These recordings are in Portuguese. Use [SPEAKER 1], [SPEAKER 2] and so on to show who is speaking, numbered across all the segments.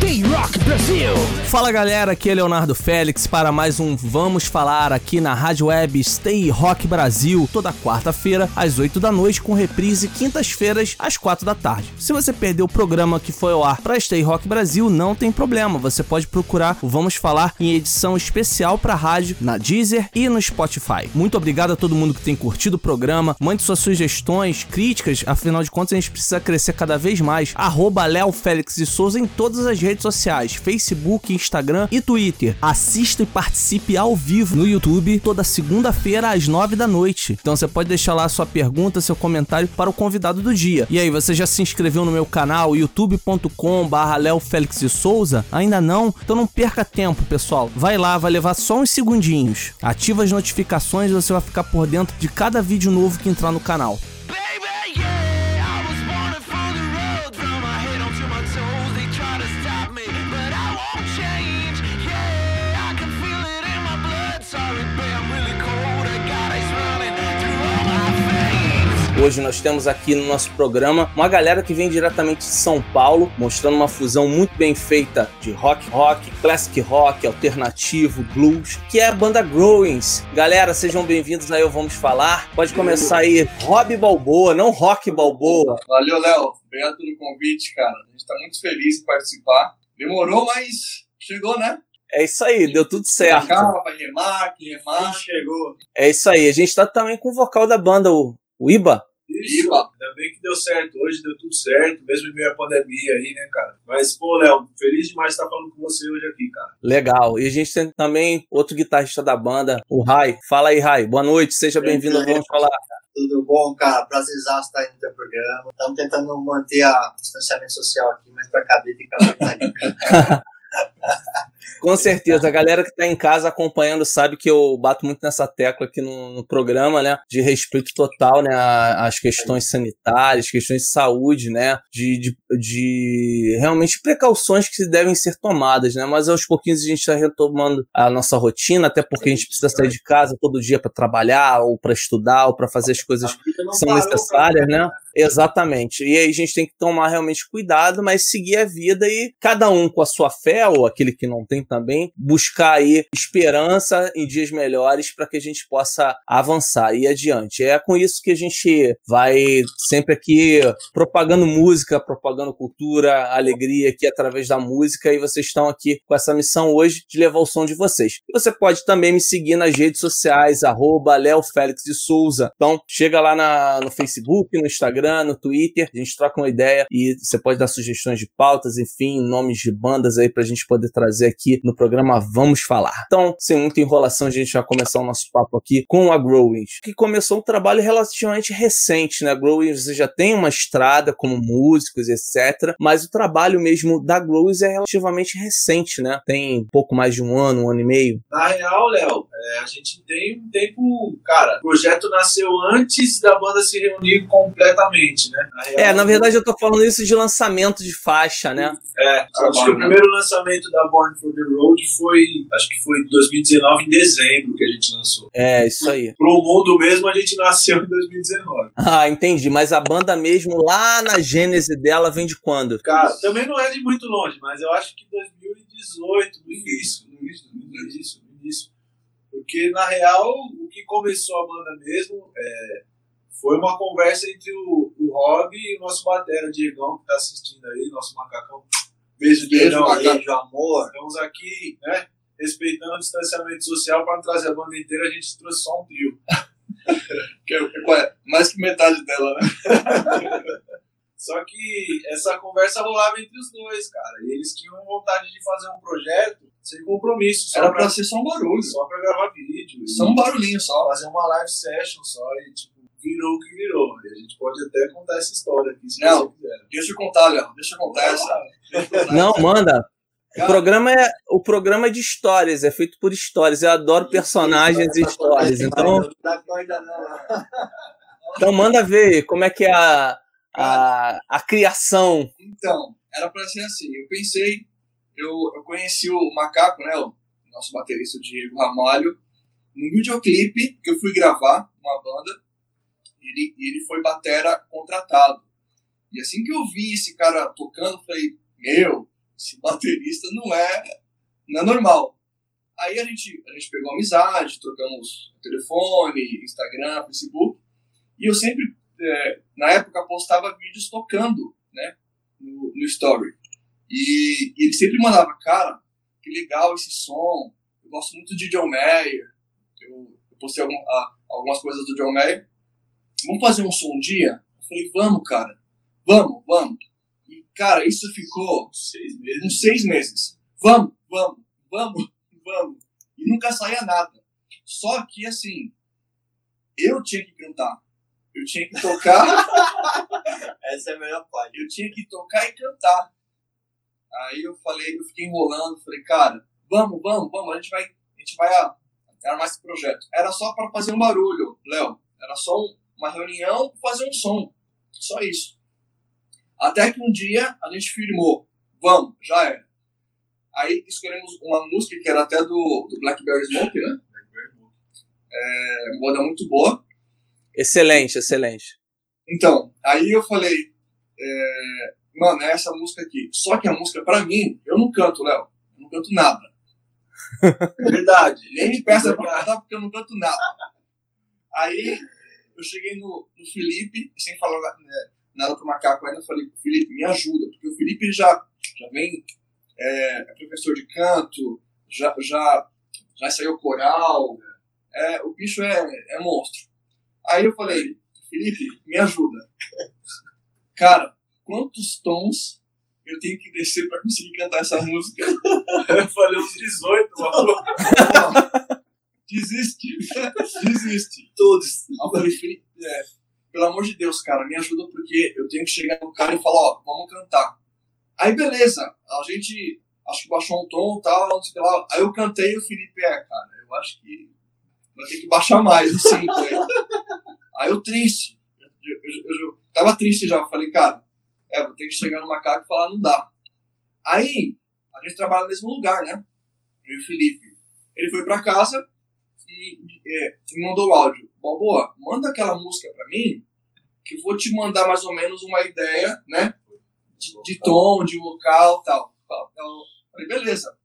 [SPEAKER 1] Stay Rock Brasil! Fala galera, aqui é Leonardo Félix para mais um Vamos Falar aqui na Rádio Web Stay Rock Brasil, toda quarta-feira às 8 da noite, com reprise quintas-feiras às 4 da tarde. Se você perdeu o programa que foi ao ar para Stay Rock Brasil, não tem problema, você pode procurar o Vamos Falar em edição especial para rádio na Deezer e no Spotify. Muito obrigado a todo mundo que tem curtido o programa, mande suas sugestões, críticas, afinal de contas a gente precisa crescer cada vez mais. Arroba Léo Félix de Souza em todas as redes sociais, Facebook, Instagram e Twitter. Assista e participe ao vivo no YouTube toda segunda-feira às 9 da noite. Então você pode deixar lá sua pergunta, seu comentário para o convidado do dia. E aí, você já se inscreveu no meu canal youtube.com barra Léo Félix de Souza? Ainda não? Então não perca tempo, pessoal. Vai lá, vai levar só uns segundinhos. Ativa as notificações e você vai ficar por dentro de cada vídeo novo que entrar no canal.
[SPEAKER 2] Baby, yeah,
[SPEAKER 1] Hoje nós temos aqui no nosso programa uma galera que vem diretamente de São Paulo, mostrando uma fusão muito bem feita de rock rock, classic rock, alternativo, blues, que é a banda Growings. Galera, sejam bem-vindos aí Vamos Falar. Pode começar aí, Rob Balboa, não Rock Balboa.
[SPEAKER 3] Valeu, Léo. Obrigado pelo convite, cara. A gente tá muito feliz em participar. Demorou, mas chegou, né?
[SPEAKER 1] É isso aí, deu tudo certo.
[SPEAKER 3] Calma, vai remar, que remar. Chegou.
[SPEAKER 1] É isso aí. A gente tá também com o vocal da banda, o, o Iba.
[SPEAKER 4] Isso,
[SPEAKER 3] Iba.
[SPEAKER 4] ainda bem que deu certo. Hoje deu tudo certo, mesmo em meio à pandemia aí, né, cara? Mas, pô, Léo, feliz demais estar falando com você hoje aqui, cara.
[SPEAKER 1] Legal. E a gente tem também outro guitarrista da banda, o Rai. Fala aí, Rai. Boa noite, seja bem-vindo ao Vamos Falar.
[SPEAKER 5] Tudo bom, cara? Prazerzaço estar aí no teu programa. Estamos tentando manter a distanciamento social aqui, mas para caber tem que
[SPEAKER 1] Com certeza, a galera que tá em casa acompanhando sabe que eu bato muito nessa tecla aqui no, no programa, né? De respeito total, né? Às questões sanitárias, questões de saúde, né? De, de, de realmente precauções que devem ser tomadas, né? Mas aos pouquinhos a gente tá retomando a nossa rotina, até porque a gente precisa sair de casa todo dia para trabalhar, ou para estudar, ou para fazer as coisas que são necessárias, né? Exatamente. E aí a gente tem que tomar realmente cuidado, mas seguir a vida e cada um com a sua fé, ou aquele que não tem também, buscar aí esperança em dias melhores para que a gente possa avançar e adiante. É com isso que a gente vai sempre aqui propagando música, propagando cultura, alegria aqui através da música, e vocês estão aqui com essa missão hoje de levar o som de vocês. Você pode também me seguir nas redes sociais, arroba Léo Félix de Souza. Então, chega lá na- no Facebook, no Instagram, no Twitter, a gente troca uma ideia e você pode dar sugestões de pautas, enfim, nomes de bandas aí pra gente poder trazer aqui no programa Vamos Falar. Então, sem muita enrolação, a gente vai começar o nosso papo aqui com a Growings, que começou um trabalho relativamente recente, né? A Growings já tem uma estrada como músicos, etc. Mas o trabalho mesmo da Growings é relativamente recente, né? Tem pouco mais de um ano, um ano e meio.
[SPEAKER 4] Na real, Léo, é, a gente tem um tempo. Cara, o projeto nasceu antes da banda se reunir completamente, né? Na real,
[SPEAKER 1] É, na verdade eu tô falando isso de lançamento de faixa, né?
[SPEAKER 4] É, acho que o primeiro lançamento da Born for the Road foi. Acho que foi em 2019, em dezembro, que a gente lançou.
[SPEAKER 1] É, isso aí.
[SPEAKER 4] Pro mundo mesmo, a gente nasceu em 2019.
[SPEAKER 1] Ah, entendi. Mas a banda mesmo, lá na gênese dela, vem de quando?
[SPEAKER 4] Cara, também não é de muito longe, mas eu acho que 2018, no início, no início, no início, no início. Porque, na real, o que começou a banda mesmo é, foi uma conversa entre o, o Rob e o nosso batera, Diegão, que tá assistindo aí, nosso macacão. Beijo,
[SPEAKER 5] Beijo,
[SPEAKER 4] aí.
[SPEAKER 5] beijo, amor.
[SPEAKER 4] Estamos aqui, né, respeitando o distanciamento social para trazer a banda inteira, a gente trouxe só um trio.
[SPEAKER 3] Que é, é mais que metade dela, né?
[SPEAKER 4] Só que essa conversa rolava entre os dois, cara. E eles tinham vontade de fazer um projeto sem compromisso.
[SPEAKER 3] Era
[SPEAKER 4] pra,
[SPEAKER 3] pra ser só um barulho.
[SPEAKER 4] só pra gravar vídeo.
[SPEAKER 3] Só um barulhinho só.
[SPEAKER 4] Fazer uma live session só e, tipo, virou o que virou. E a gente pode até contar essa história aqui, se
[SPEAKER 3] Não.
[SPEAKER 4] você quiser.
[SPEAKER 3] Deixa eu contar, Léo. Deixa eu contar essa.
[SPEAKER 1] Não, manda. O programa, é, o programa é de histórias, é feito por histórias. Eu adoro personagens e histórias. Então,
[SPEAKER 5] Não não.
[SPEAKER 1] então manda ver como é que é a, a, a criação.
[SPEAKER 3] Então, era pra ser assim. Eu pensei eu, eu conheci o Macaco, né? O nosso baterista Diego Ramalho, num videoclipe que eu fui gravar uma banda. Ele, ele foi batera contratado. E assim que eu vi esse cara tocando, eu falei, meu, esse baterista não é, não é normal. Aí a gente, a gente pegou amizade, trocamos telefone, Instagram, Facebook. E eu sempre, é, na época, postava vídeos tocando, né? No, no Story. E, e ele sempre mandava, cara, que legal esse som. Eu gosto muito de John Mayer. Eu, eu postei algum, ah, algumas coisas do John Mayer. Vamos fazer um som um dia? Eu falei, vamos, cara. Vamos, vamos. E, cara, isso ficou
[SPEAKER 4] Seis meses.
[SPEAKER 3] uns seis meses. Vamos, vamos, vamos, vamos. E nunca saía nada. Só que, assim, eu tinha que cantar. Eu tinha que tocar,
[SPEAKER 5] Essa é a melhor parte.
[SPEAKER 3] eu tinha que tocar e cantar. Aí eu falei, eu fiquei enrolando, falei, cara, vamos, vamos, vamos, a gente vai, a gente vai armar esse projeto. Era só para fazer um barulho, Léo. Era só um- uma reunião fazer um som. Só isso. Até que um dia a gente firmou, vamos, já era. Aí escolhemos uma música que era até do, do Blackberry Smoke, né? É uma banda muito boa.
[SPEAKER 1] Excelente, excelente.
[SPEAKER 3] Então, aí eu falei, é, mano, é essa música aqui. Só que a música, pra mim, eu não canto, Léo. Eu não canto nada.
[SPEAKER 4] Verdade.
[SPEAKER 3] Nem me peça pra cantar porque eu não canto nada. Aí eu cheguei no, no Felipe, sem falar né, nada pro macaco ainda, eu falei, Felipe, me ajuda, porque o Felipe já, já vem, é, é professor de canto, já, já, já saiu coral, é, o bicho é, é monstro. Aí eu falei, Felipe, me ajuda. Cara, quantos tons eu tenho que descer pra conseguir cantar essa música?
[SPEAKER 4] Eu falei uns 18, mano.
[SPEAKER 3] Desiste. Desiste. Todos. Aí eu falei, Felipe, é, pelo amor de Deus, cara, me ajuda porque eu tenho que chegar no cara e falar, ó, vamos cantar. Aí beleza, a gente acho que baixou um tom e tal, não sei o que lá. Aí eu cantei e o Felipe, é, cara, eu acho que vai ter que baixar mais, assim. Aí, aí eu triste. Eu, eu, eu- tava triste já, falei, cara, é, vou ter que chegar no macaco e falar, não dá. Aí, a gente trabalha no mesmo lugar, né? Eu e o Felipe. Ele foi pra casa e é, me mandou o áudio. Balboa, manda aquela música pra mim, que eu vou te mandar mais ou menos uma ideia, né? De, de tom, de vocal tal. Então, falei, beleza.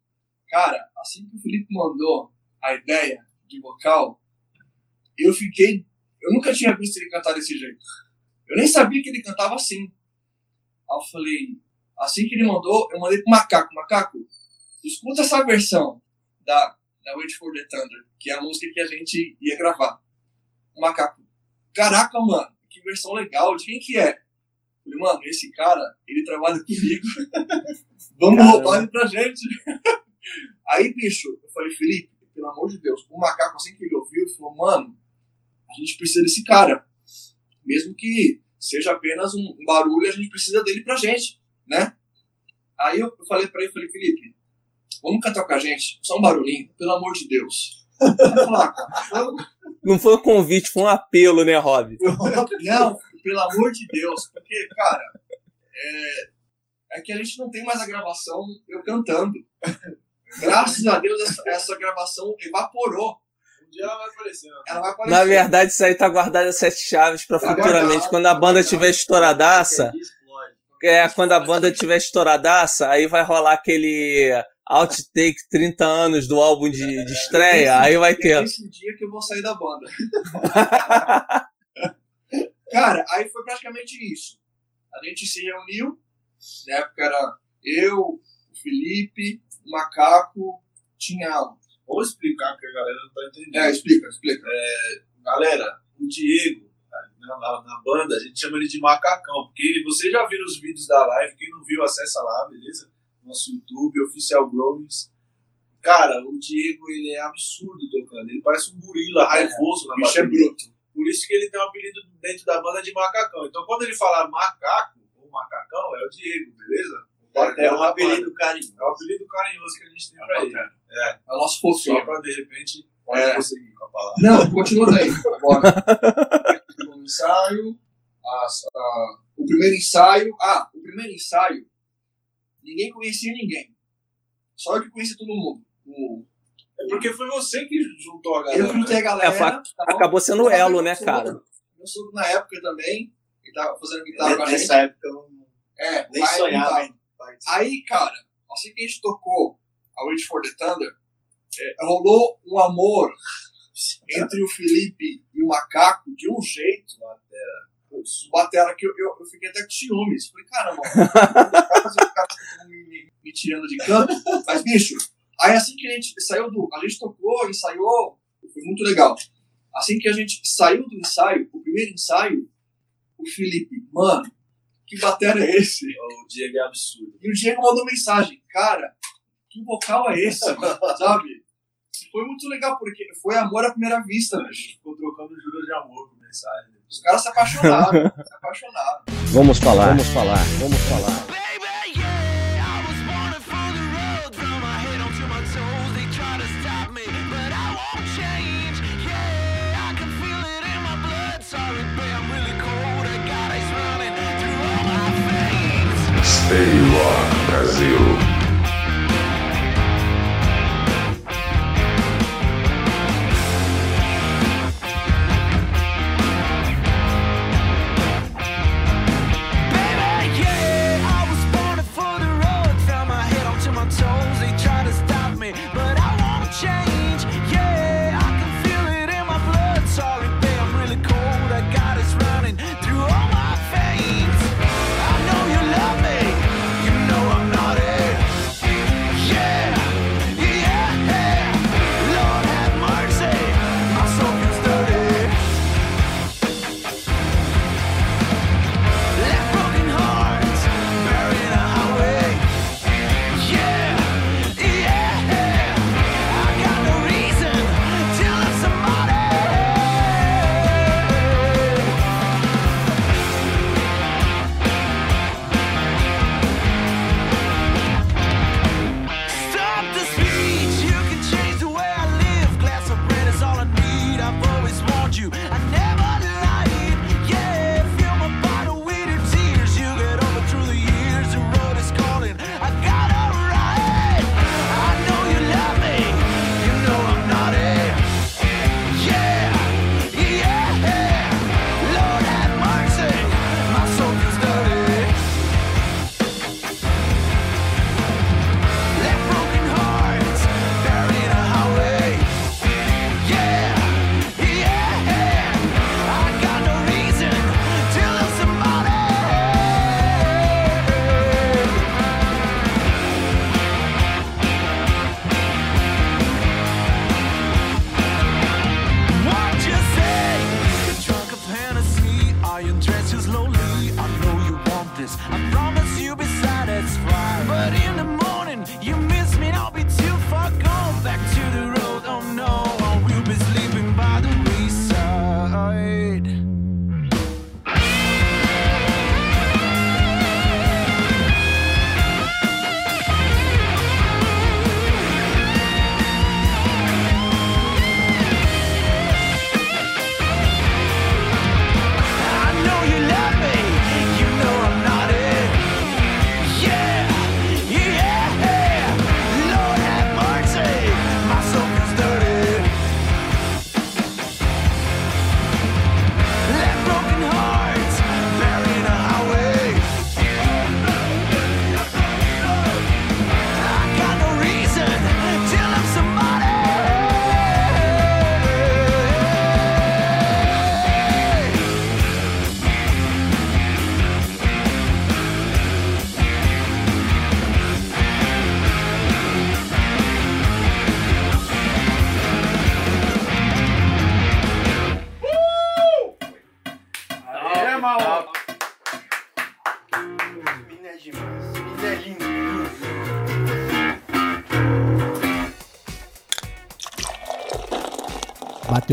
[SPEAKER 3] Cara, assim que o Felipe mandou a ideia de vocal, eu fiquei. Eu nunca tinha visto ele cantar desse jeito. Eu nem sabia que ele cantava assim. Aí eu falei, assim que ele mandou, eu mandei pro Macaco. Macaco, escuta essa versão da, da Wait for the Thunder, que é a música que a gente ia gravar. O Macaco, caraca, mano, que versão legal, de quem que é? Eu falei, mano, esse cara, ele trabalha comigo. Vamos
[SPEAKER 1] Caramba.
[SPEAKER 3] roubar ele pra gente. Aí, bicho, eu falei, Felipe, pelo amor de Deus, o macaco, assim que ele ouviu, falou, mano, a gente precisa desse cara. Mesmo que seja apenas um barulho, a gente precisa dele pra gente, né? Aí eu eu falei pra ele, falei, Felipe, vamos cantar com a gente? Só um barulhinho, pelo amor de Deus.
[SPEAKER 1] Não foi um convite, foi um apelo, né, Rob?
[SPEAKER 3] não, pelo amor de Deus, porque, cara, é, é que a gente não tem mais a gravação eu cantando. Graças a Deus, essa, essa gravação evaporou.
[SPEAKER 4] Um dia ela vai aparecer. né?
[SPEAKER 3] Ela vai aparecer.
[SPEAKER 1] Na verdade, isso aí tá guardado as sete chaves pra
[SPEAKER 3] Tá
[SPEAKER 1] futuramente.
[SPEAKER 3] guardado,
[SPEAKER 1] Quando a
[SPEAKER 3] tá
[SPEAKER 1] banda tiver estouradaça, é, quando a banda tiver estouradaça, aí vai rolar aquele outtake 30 anos do álbum de, de estreia, aí vai ter.
[SPEAKER 3] Esse dia que eu vou sair da banda. Cara, aí foi praticamente isso. A gente se reuniu, na época era eu, o Felipe, o Macaco, tinha.
[SPEAKER 4] Vamos explicar porque a galera não tá entendendo.
[SPEAKER 3] É, explica, explica.
[SPEAKER 4] Galera, o Diego, na, na- na banda, a gente chama ele de macacão, porque você já viu os vídeos da live, quem não viu, acessa lá, beleza? Nosso YouTube, Oficial Growings. Cara, o Diego, ele é absurdo tocando, ele parece um gorila raivoso na
[SPEAKER 3] O bicho é
[SPEAKER 4] bateria.
[SPEAKER 3] bruto.
[SPEAKER 4] Por isso que ele tem um apelido dentro da banda de macacão. Então, quando ele falar macaco, ou macacão, é o Diego, beleza?
[SPEAKER 5] É um
[SPEAKER 4] da
[SPEAKER 5] apelido carinhoso.
[SPEAKER 4] É o apelido carinhoso que a gente tem pra ele. É,
[SPEAKER 3] É o nosso
[SPEAKER 4] só
[SPEAKER 3] fofinho.
[SPEAKER 4] pra, de repente, pode
[SPEAKER 3] É.
[SPEAKER 4] conseguir com a palavra.
[SPEAKER 3] Não, continua daí. Agora. o ensaio. as- a- o primeiro ensaio. Ah, o primeiro ensaio. Ninguém conhecia ninguém. Só eu que conheci todo mundo. O-
[SPEAKER 4] É porque foi você que juntou a
[SPEAKER 3] Eu
[SPEAKER 4] galera.
[SPEAKER 3] que juntei a galera.
[SPEAKER 1] É,
[SPEAKER 3] tá?
[SPEAKER 1] Acabou sendo
[SPEAKER 3] Eu
[SPEAKER 1] elo, né, cara?
[SPEAKER 3] Meu sogro na época também, ele tava fazendo guitarra com a gente.
[SPEAKER 5] Nessa época eu não-
[SPEAKER 3] É,
[SPEAKER 5] nem
[SPEAKER 3] pai não
[SPEAKER 5] sonhava participar.
[SPEAKER 3] Aí, cara, assim que a gente tocou a Reach for the Thunder, é, rolou um amor entre o Felipe e o Macaco de um jeito, Putz, o Batera, que eu, eu, eu fiquei até com ciúmes. Falei, caramba, estão me, me, tirando de canto. Mas, bicho, aí assim que a gente saiu do. A gente tocou, ensaiou, foi muito legal. Assim que a gente saiu do ensaio, o primeiro ensaio, o Felipe, mano, que batera é esse?
[SPEAKER 4] O Diego é absurdo.
[SPEAKER 3] E o Diego mandou mensagem, cara, que vocal é esse? Sabe? Foi muito legal, porque foi amor à primeira vista,
[SPEAKER 4] A gente ficou trocando juras de amor por mensagem.
[SPEAKER 3] Os caras se apaixonaram, se apaixonaram.
[SPEAKER 6] Vamos falar, vamos falar, vamos falar.
[SPEAKER 7] Baby, yeah, I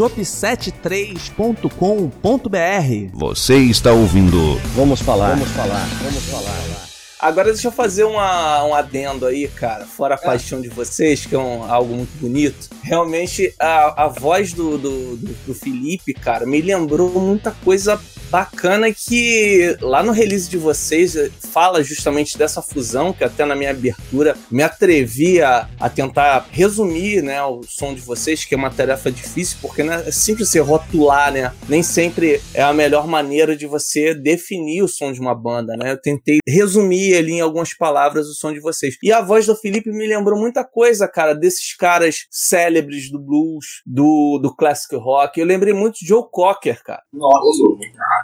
[SPEAKER 8] shop73.com.br
[SPEAKER 9] Você está ouvindo
[SPEAKER 10] Vamos falar. Vamos falar. Vamos falar.
[SPEAKER 1] Agora deixa eu fazer uma, um adendo aí, cara, fora a paixão de vocês, que é um- algo muito bonito. Realmente, a, a voz do, do, do- do Felipe, cara, me lembrou muita coisa bacana que lá no release de vocês eh, fala justamente dessa fusão, que até na minha abertura me atrevi a, a tentar resumir né, o som de vocês, que é uma tarefa difícil, porque não é simples você rotular, né? Nem sempre é a melhor maneira de você definir o som de uma banda, né? Eu tentei resumir ali em algumas palavras o som de vocês. E a voz do Felipe me lembrou muita coisa, cara, desses caras célebres do blues, do, do classic rock. Eu lembrei muito de Joe Cocker, cara.
[SPEAKER 3] Nossa,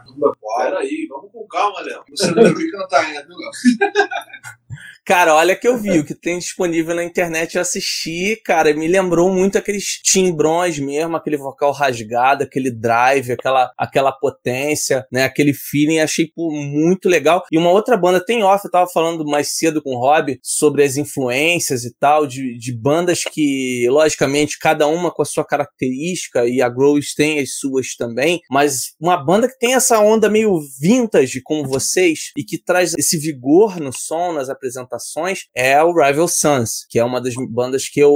[SPEAKER 4] Caramba, peraí, vamos com calma, Léo.
[SPEAKER 3] você não deve cantar ainda, viu, Léo?
[SPEAKER 1] Cara, olha que eu vi, o que tem disponível na internet eu assisti, cara, me lembrou muito aqueles timbrões mesmo, aquele vocal rasgado, aquele drive, aquela, aquela potência, né, aquele feeling, achei pô, muito legal. E uma outra banda, tem off, eu tava falando mais cedo com o Rob sobre as influências e tal, de, de bandas que, logicamente, cada uma com a sua característica, e a Grows tem as suas também, mas uma banda que tem essa onda meio vintage como vocês, e que traz esse vigor no som, nas apresentações, é o Rival Sons, que é uma das bandas que eu,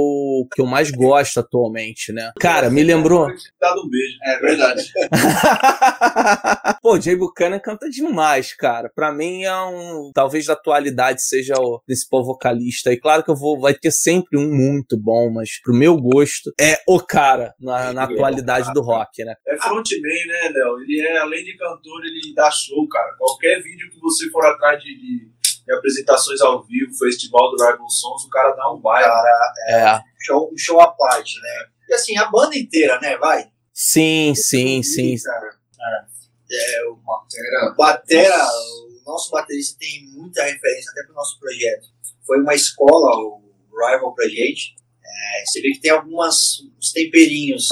[SPEAKER 1] que eu mais gosto atualmente, né? Cara, me lembrou.
[SPEAKER 4] Dado um beijo.
[SPEAKER 3] É verdade.
[SPEAKER 1] Pô, Jay Buchanan canta demais, cara. Pra mim é um. Talvez da atualidade seja o principal vocalista. E claro que eu vou. Vai ter sempre um muito bom, mas pro meu gosto é o cara na, na atualidade do rock, né?
[SPEAKER 4] É frontman, né, Léo? Ele é, além de cantor, ele dá show, cara. Qualquer vídeo que você for atrás de, de apresentações ao vivo, festival do Rival Sons, o cara dá um baile.
[SPEAKER 5] Cara,
[SPEAKER 1] É.
[SPEAKER 5] show, um show à parte, né? E assim, a banda inteira, né? Vai.
[SPEAKER 1] Sim, sim, sim.
[SPEAKER 5] Cara, é, o
[SPEAKER 3] Era
[SPEAKER 5] Batera, o nosso baterista tem muita referência até pro nosso projeto. Foi uma escola, o Rival pra gente. É, você vê que tem algumas uns temperinhos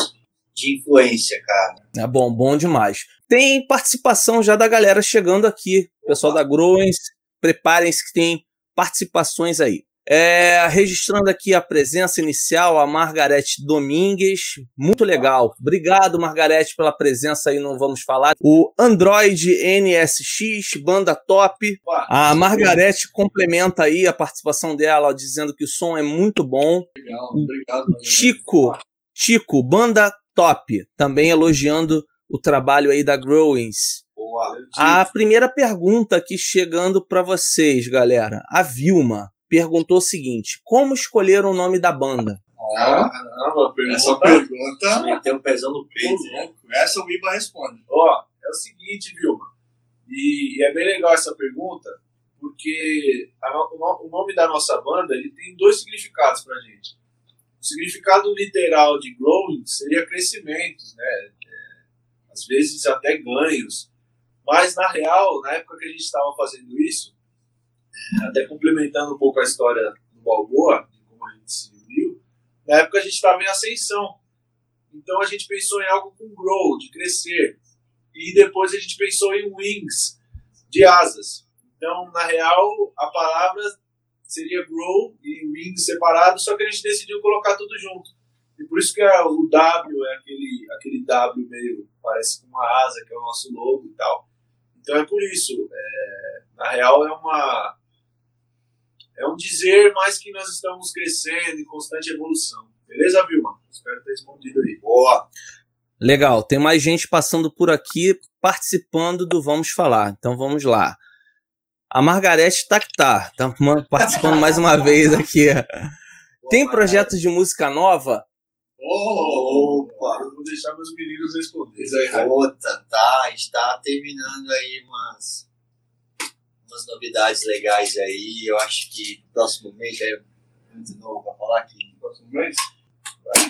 [SPEAKER 5] de influência, cara.
[SPEAKER 1] É bom, bom demais. Tem participação já da galera chegando aqui. Pessoal da Growens, preparem-se que tem participações aí. É, registrando aqui a presença inicial, a Margarete Domingues. Muito legal. Obrigado, Margarete, pela presença aí no Vamos Falar. O Android NSX, banda top. A Margarete complementa aí a participação dela, dizendo que o som é muito bom.
[SPEAKER 3] legal. Obrigado.
[SPEAKER 1] Chico, Chico, banda top, também elogiando o trabalho aí da Growings. A primeira pergunta aqui chegando para vocês, galera. A Vilma perguntou o seguinte: como escolheram o nome da banda?
[SPEAKER 3] Ah,
[SPEAKER 4] Caramba,
[SPEAKER 3] essa
[SPEAKER 4] pergunta.
[SPEAKER 5] Meteu um pezão no peito.
[SPEAKER 3] Pô, Essa o Iba responde.
[SPEAKER 4] Ó, é o seguinte, Vilma. E, e é bem legal essa pergunta, porque a o o nome da nossa banda ele tem dois significados pra gente. O significado literal de growing seria crescimentos, né? É, às vezes até ganhos. Mas, na real, na época que a gente estava fazendo isso, é, até complementando um pouco a história do Balboa, de como a gente se uniu, na época a gente estava em ascensão. Então a gente pensou em algo com grow, de crescer. E depois a gente pensou em wings, de asas. Então, na real, a palavra seria grow e wings separado, só que a gente decidiu colocar tudo junto. E por isso que o W é aquele, aquele W meio, parece com uma asa, que é o nosso logo e tal. Então é por isso. é, na real, é uma. É um dizer mais que nós estamos crescendo em constante evolução. Beleza, Vilma? Espero ter respondido aí.
[SPEAKER 5] Boa.
[SPEAKER 1] Legal, tem mais gente passando por aqui participando do Vamos Falar. Então vamos lá. A Margarete tá que tá, tá ma- participando mais uma vez aqui. Tem projetos de música nova?
[SPEAKER 3] Oh,
[SPEAKER 5] Opa.
[SPEAKER 4] Eu vou deixar meus meninos responderem.
[SPEAKER 3] Isso aí, Raio.
[SPEAKER 5] Outra, tá, está terminando aí umas, umas novidades legais aí. Eu acho que próximo mês é muito novo pra falar aqui.
[SPEAKER 3] Próximo mês?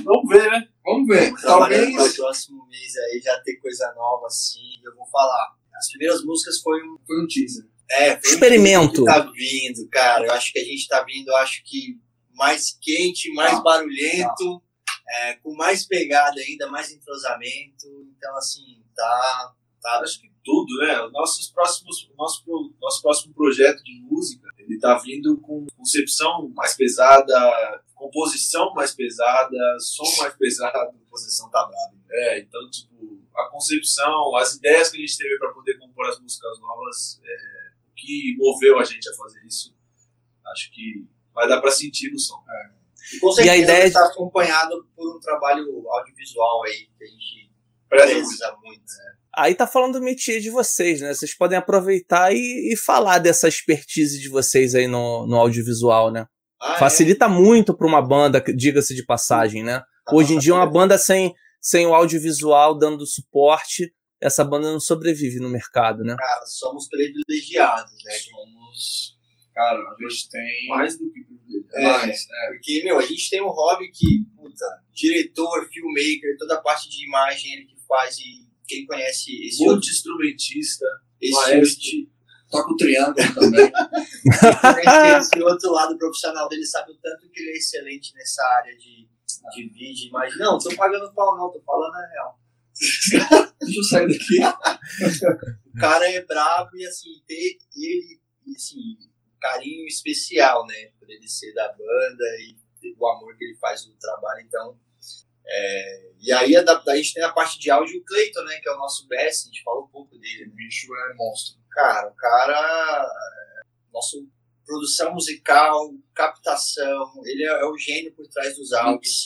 [SPEAKER 4] Vamos ver, né?
[SPEAKER 3] Vamos ver.
[SPEAKER 5] Trabalhando para o
[SPEAKER 3] Talvez
[SPEAKER 5] próximo mês aí já ter coisa nova assim. Eu vou falar. As primeiras músicas foi um.
[SPEAKER 3] foi um teaser.
[SPEAKER 5] É, foi um
[SPEAKER 1] Experimento.
[SPEAKER 5] que tá vindo, cara. Eu acho que a gente tá vindo, eu acho que mais quente, mais
[SPEAKER 3] Tá.
[SPEAKER 5] barulhento, é, com mais pegada ainda, mais entrosamento. Então, assim, tá. tá
[SPEAKER 4] Acho que tudo, né? Os nossos próximos, o nosso, nosso próximo projeto de música, ele tá vindo com concepção mais pesada, composição mais pesada, som mais pesado.
[SPEAKER 5] a posição tá brava.
[SPEAKER 4] É, então, tipo, a concepção, as ideias que a gente teve para poder compor as músicas novas, é, o que moveu a gente a fazer isso, acho que vai dar para sentir no som.
[SPEAKER 5] E com
[SPEAKER 1] E a
[SPEAKER 5] certeza
[SPEAKER 1] ideia
[SPEAKER 5] está acompanhado por um trabalho audiovisual aí, que a gente precisa muito. né?
[SPEAKER 1] Aí tá falando do métier de vocês, né? Vocês podem aproveitar e, e falar dessa expertise de vocês aí no, no audiovisual, né?
[SPEAKER 5] Ah, é?
[SPEAKER 1] Facilita muito pra uma banda, diga-se de passagem, né?
[SPEAKER 5] A
[SPEAKER 1] Hoje em dia, uma banda sem, sem o audiovisual dando suporte, essa banda não sobrevive no mercado, né?
[SPEAKER 5] Cara, somos privilegiados, né?
[SPEAKER 3] Somos. Cara, a gente tem.
[SPEAKER 4] mais do que privilégio.
[SPEAKER 5] É.
[SPEAKER 3] mais, é.
[SPEAKER 5] Porque, meu, a gente tem um hobby que, puta, diretor, filmmaker, toda a parte de imagem ele que faz e quem conhece esse
[SPEAKER 4] Multi-instrumentista,
[SPEAKER 5] esse,
[SPEAKER 4] maestro.
[SPEAKER 3] Toca o triângulo também.
[SPEAKER 5] esse outro lado profissional dele sabe o tanto que ele é excelente nessa área de, de vídeo, imagem. Não, tô pagando pau não, tô falando a real.
[SPEAKER 3] Deixa eu sair daqui.
[SPEAKER 5] O cara é brabo e assim, ter ele, assim, carinho especial, né? Por ele ser da banda e o amor que ele faz no trabalho, então. é, e aí a, da- a gente tem a parte de áudio, o Cleiton, né? Que é o nosso best, a gente falou um pouco dele, né?
[SPEAKER 3] O bicho é monstro.
[SPEAKER 5] Cara, o cara. é, Nosso produção musical, captação, ele é, é o gênio por trás dos áudios.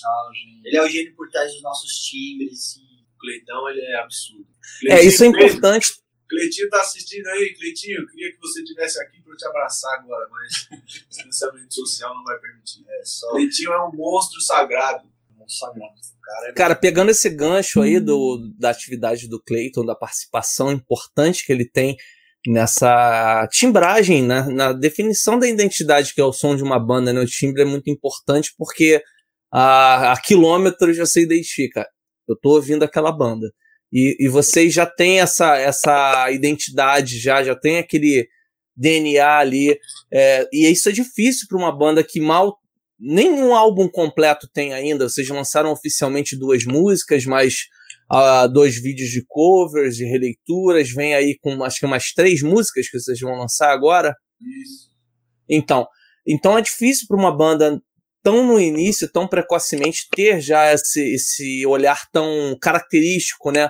[SPEAKER 5] Ele é o gênio por trás dos nossos timbres. E
[SPEAKER 4] O Cleitão, ele é absurdo.
[SPEAKER 1] É, isso é importante.
[SPEAKER 4] Cleitinho tá assistindo aí, Cleitinho, eu queria que você estivesse aqui para eu te abraçar agora, mas distanciamento social não vai permitir.
[SPEAKER 5] é só.
[SPEAKER 4] Cleitinho é um monstro sagrado.
[SPEAKER 3] Monstro sagrado.
[SPEAKER 5] O cara é
[SPEAKER 1] Cara, pegando esse gancho aí do, da atividade do Clayton, da participação importante que ele tem nessa timbragem, né? na definição da identidade que é o som de uma banda, né? O timbre é muito importante porque a, a quilômetros já se identifica. Eu tô ouvindo aquela banda. E, e vocês já têm essa, essa identidade, já, já tem aquele DNA ali. é, e isso é difícil para uma banda que mal nenhum álbum completo tem ainda. Vocês lançaram oficialmente duas músicas, mas ah, dois vídeos de covers, de releituras. Vem aí com acho que umas três músicas que vocês vão lançar agora.
[SPEAKER 4] Isso.
[SPEAKER 1] Então, então é difícil para uma banda tão no início, tão precocemente, ter já esse, esse olhar tão característico, né?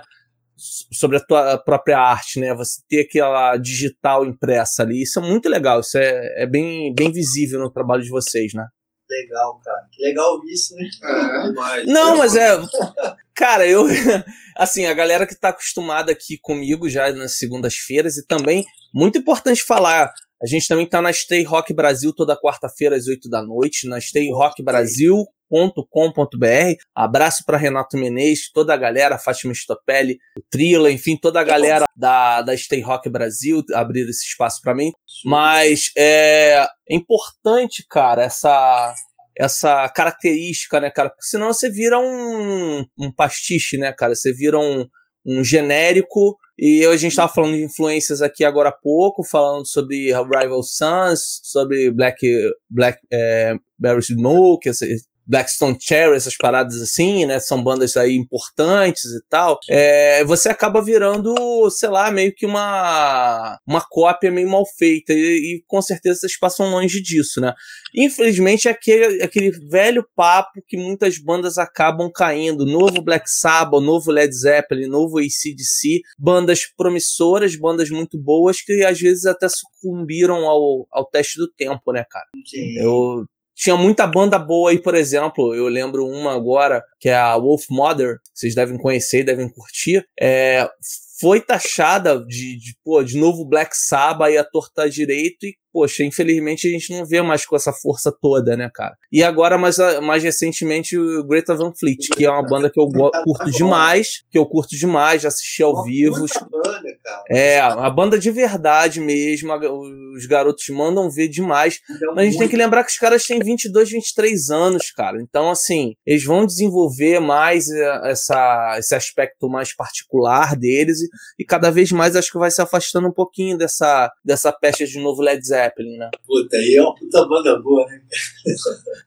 [SPEAKER 1] Sobre a tua própria arte, né? Você ter aquela digital impressa ali. Isso é muito legal. Isso é, é bem, bem visível no trabalho de vocês, né?
[SPEAKER 5] legal, cara. Que legal isso, né?
[SPEAKER 3] É.
[SPEAKER 4] Mas,
[SPEAKER 1] Não, mas é. Cara, eu. Assim, a galera que tá acostumada aqui comigo já nas segundas-feiras e também, muito importante falar. A gente também tá na Stay Rock Brasil toda quarta-feira às 8 da noite, na stayrockbrasil.com.br. Abraço para Renato Menezes, toda a galera, Fátima Stopelli, o Trila, enfim, toda a galera da, da Stay Rock Brasil abrir esse espaço para mim. Mas é importante, cara, essa essa característica, né, cara? Porque senão você vira um, um pastiche, né, cara? Você vira um, um genérico. E a gente tava falando de influências aqui agora há pouco, falando sobre Rival Sons, sobre Black, Black é, Berry Smoke, Blackstone Cherry, essas paradas assim, né? São bandas aí importantes e tal. É, você acaba virando, sei lá, meio que uma, uma cópia meio mal feita. E, e com certeza vocês passam longe disso, né? Infelizmente, é aquele, aquele velho papo que muitas bandas acabam caindo. Novo Black Sabbath, novo Led Zeppelin, novo ACDC. Bandas promissoras, bandas muito boas que às vezes até sucumbiram ao, ao teste do tempo, né, cara?
[SPEAKER 5] Sim.
[SPEAKER 1] Eu tinha muita banda boa aí, por exemplo. Eu lembro uma agora, que é a Wolf Mother. Vocês devem conhecer e devem curtir. É, foi taxada de, de, pô, de novo Black Sabbath e a torta direito. E, poxa, infelizmente a gente não vê mais com essa força toda, né, cara? E agora, mais, mais recentemente, o Greta Van Fleet, que é uma banda que eu curto demais, que eu curto demais, já assisti ao vivo.
[SPEAKER 5] Muita banda, cara.
[SPEAKER 1] É, a banda de verdade mesmo, os garotos mandam ver demais. Mas a gente tem que lembrar que os caras têm 22, 23 anos, cara. Então, assim, eles vão desenvolver mais eh, essa, esse aspecto mais particular deles e, e cada vez mais acho que vai se afastando um pouquinho dessa, dessa pecha de novo Led Zeppelin, né?
[SPEAKER 5] Puta, aí é uma puta banda boa, né?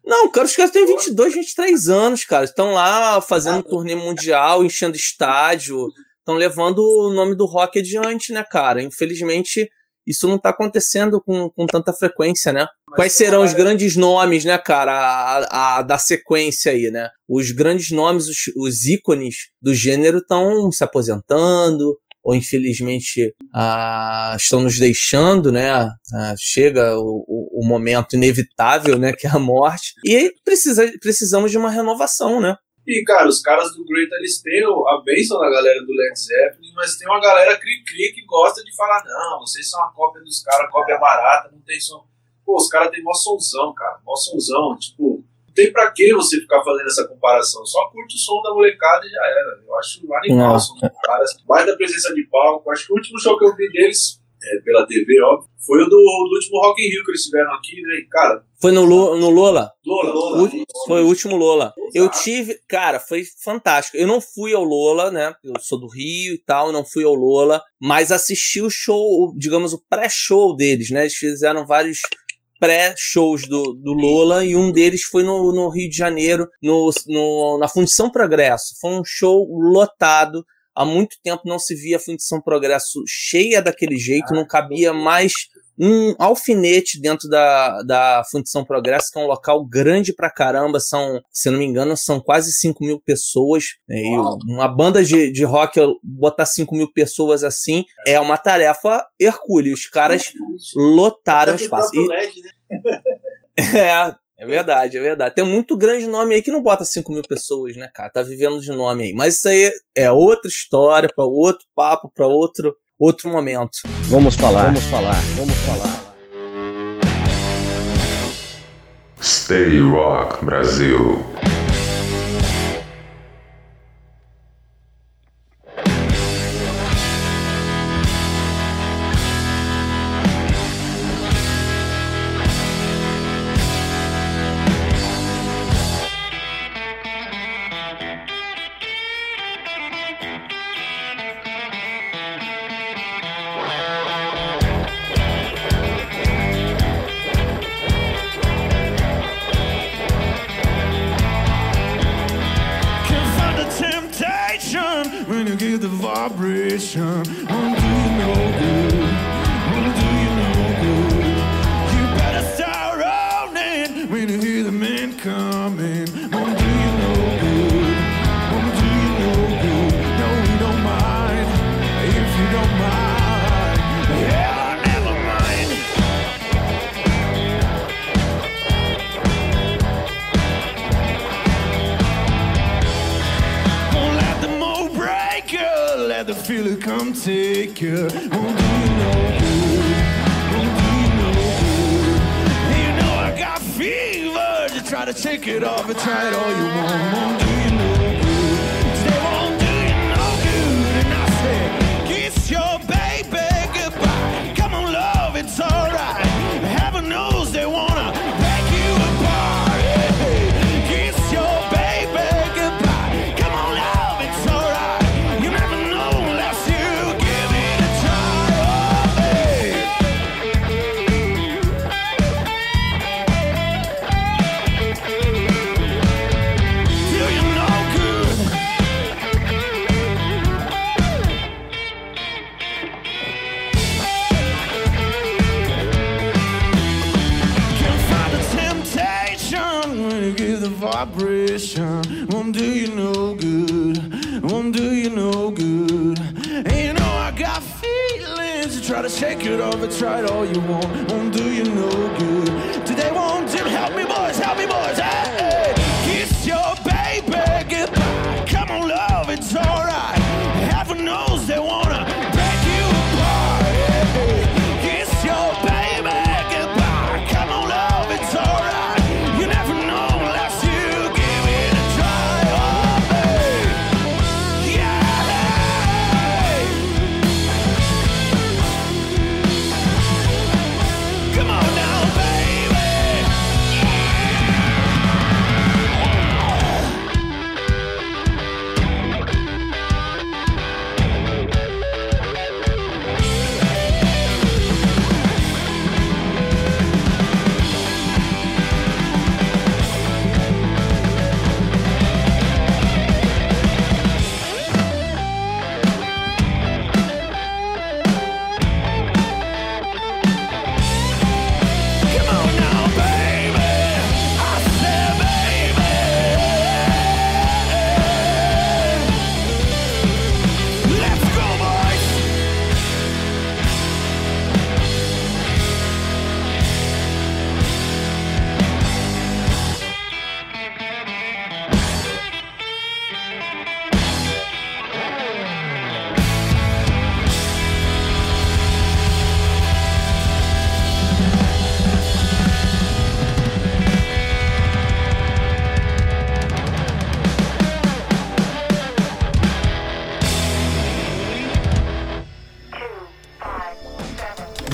[SPEAKER 1] Não, cara, os caras têm 22, 23 anos, cara. Estão lá fazendo turnê mundial, enchendo estádio, estão levando o nome do rock adiante, né, cara? Infelizmente, isso não tá acontecendo com, com tanta frequência, né? Quais serão os grandes nomes, né, cara, a, a- da sequência aí, né? Os grandes nomes, os, os ícones do gênero estão se aposentando, ou infelizmente ah, estão nos deixando, né? Ah, chega o, o- o momento inevitável, né? Que é a morte. E aí precisa, precisamos de uma renovação, né?
[SPEAKER 4] E, cara, os caras do Great, eles têm a bênção da galera do Led Zeppelin, mas tem uma galera cri-cri que gosta de falar, não, vocês são a cópia dos caras, cópia barata, não tem som. Pô, os caras têm mó somzão, cara, mó somzão, tipo, tem pra que você ficar fazendo essa comparação, só curte o som da molecada e já era. Eu acho animal o som dos caras, mais da presença de palco, acho que o último show que eu vi deles, é, pela TV, óbvio, foi o do, do último Rock in Rio que eles tiveram aqui, né, e, cara,
[SPEAKER 1] Foi no, Lu- no Lola?
[SPEAKER 4] Lola,
[SPEAKER 5] Lola,
[SPEAKER 4] Lola,
[SPEAKER 1] Foi o último Lola. Eu tive, cara, foi fantástico. Eu não fui ao Lola, né? Eu sou do Rio e tal, não fui ao Lola, mas assisti o show, digamos, o pré-show deles, né? Eles fizeram vários pré-shows do, do Lola e um deles foi no, no Rio de Janeiro, no, no- na Fundição Progresso. Foi um show lotado. Há muito tempo não se via a Fundição Progresso cheia daquele jeito, não cabia mais um alfinete dentro da, da Fundição Progresso, que é um local grande pra caramba. São, se eu não me engano, são quase 5 mil pessoas. né, E uma banda de, de rock, botar 5 mil pessoas assim, é uma tarefa hercúlea. Os caras lotaram o espaço. E-
[SPEAKER 5] LED, né?
[SPEAKER 1] é, é verdade, é verdade. Tem muito grande nome aí que não bota 5 mil pessoas, né, cara? Tá vivendo de nome aí. Mas isso aí é outra história, pra outro papo, pra outro, outro momento.
[SPEAKER 6] Vamos falar, vamos falar, vamos falar.
[SPEAKER 9] Stay Rock Brasil.
[SPEAKER 7] nation.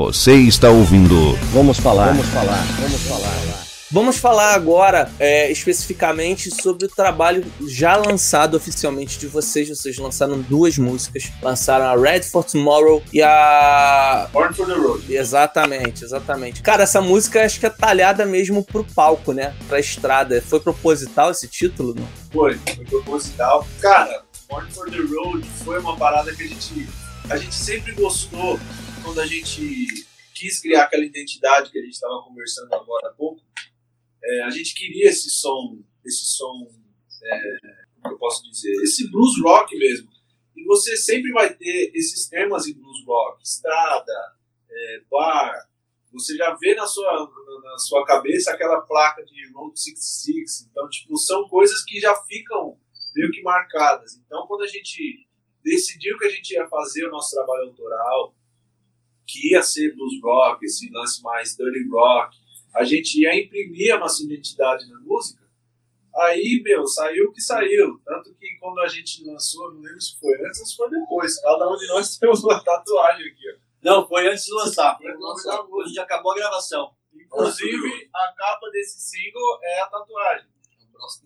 [SPEAKER 10] Você está ouvindo.
[SPEAKER 6] Vamos falar. Vamos falar. Vamos falar.
[SPEAKER 1] Vamos falar agora é, especificamente sobre o trabalho já lançado oficialmente de vocês. Vocês lançaram duas músicas. Lançaram a Red for Tomorrow e a.
[SPEAKER 4] Born for the Road.
[SPEAKER 1] Exatamente, exatamente. Cara, essa música acho que é talhada mesmo pro palco, né? Pra estrada. Foi proposital esse título, não?
[SPEAKER 4] Foi, foi proposital. Cara, Born for the Road foi uma parada que a gente, a gente sempre gostou quando a gente quis criar aquela identidade que a gente estava conversando agora há pouco. É, a gente queria esse som, esse som, é, como eu posso dizer, esse blues rock mesmo. E você sempre vai ter esses temas em blues rock, estrada, é, bar. Você já vê na sua, na, sua cabeça aquela placa de Road 66. Então, tipo, são coisas que já ficam meio que marcadas. Então, quando a gente decidiu que a gente ia fazer o nosso trabalho autoral, que ia ser blues rock, esse lance mais dirty rock, a gente ia imprimir a nossa identidade na música. Aí, meu, saiu o que saiu. Tanto que quando a gente lançou, não lembro se foi antes ou se foi depois. Cada um de nós temos uma tatuagem aqui, ó.
[SPEAKER 5] Não, foi antes de lançar.
[SPEAKER 4] Foi antes
[SPEAKER 5] lançar. A gente acabou a gravação.
[SPEAKER 4] Inclusive, a capa desse single é a tatuagem.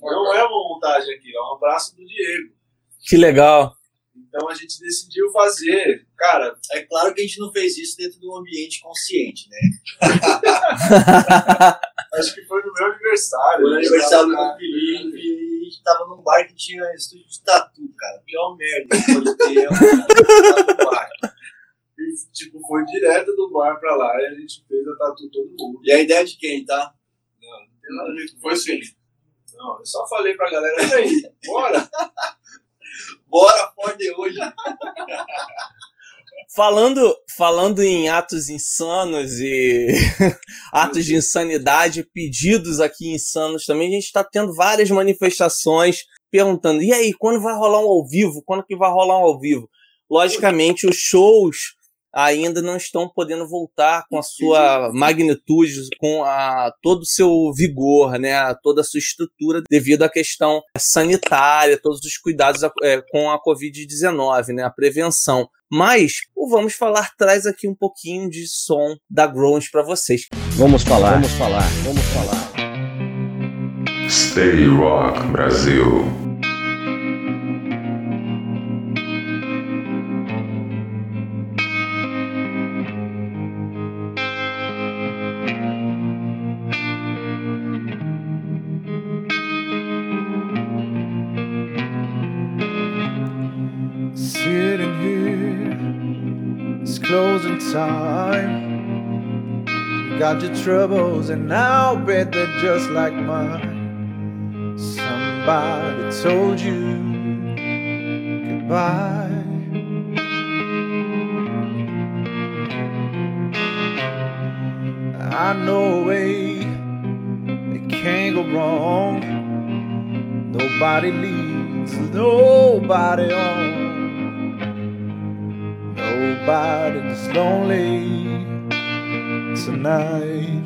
[SPEAKER 4] Não é uma montagem aqui, é um abraço do Diego.
[SPEAKER 1] Que legal.
[SPEAKER 4] Então a gente decidiu fazer. Cara,
[SPEAKER 5] É claro que a gente não fez isso dentro de um ambiente consciente, né?
[SPEAKER 4] acho que foi no meu aniversário.
[SPEAKER 5] Foi no
[SPEAKER 4] né?
[SPEAKER 5] aniversário do Felipe e a gente tava num bar que tinha estúdio de tatu, cara. Pior merda que pode ter. é um bar.
[SPEAKER 4] E, tipo, foi direto do bar pra lá e a gente fez a tatu todo mundo.
[SPEAKER 5] E a ideia de quem, tá?
[SPEAKER 4] Não, não tem nada a ver com Foi assim. Não, eu só falei pra galera, e aí, bora?
[SPEAKER 5] Bora, Ford hoje.
[SPEAKER 1] Falando, falando em atos insanos e atos de insanidade, pedidos aqui insanos também, a gente está tendo várias manifestações perguntando: e aí, quando vai rolar um ao vivo? Quando que vai rolar um ao vivo? Logicamente, os shows ainda não estão podendo voltar com a sua magnitude, com a, todo o seu vigor, né, toda a sua estrutura, devido à questão sanitária, todos os cuidados é, com a Covid-19, né, a prevenção. Mas o Vamos Falar traz aqui um pouquinho de som da Grunge para vocês.
[SPEAKER 6] Vamos falar. Vamos falar. Vamos falar.
[SPEAKER 9] Stay Rock Brasil.
[SPEAKER 7] Got your troubles, and I'll bet they're just like mine. Somebody told you goodbye. I know a way it can't go wrong. Nobody leads nobody on. Nobody's lonely tonight.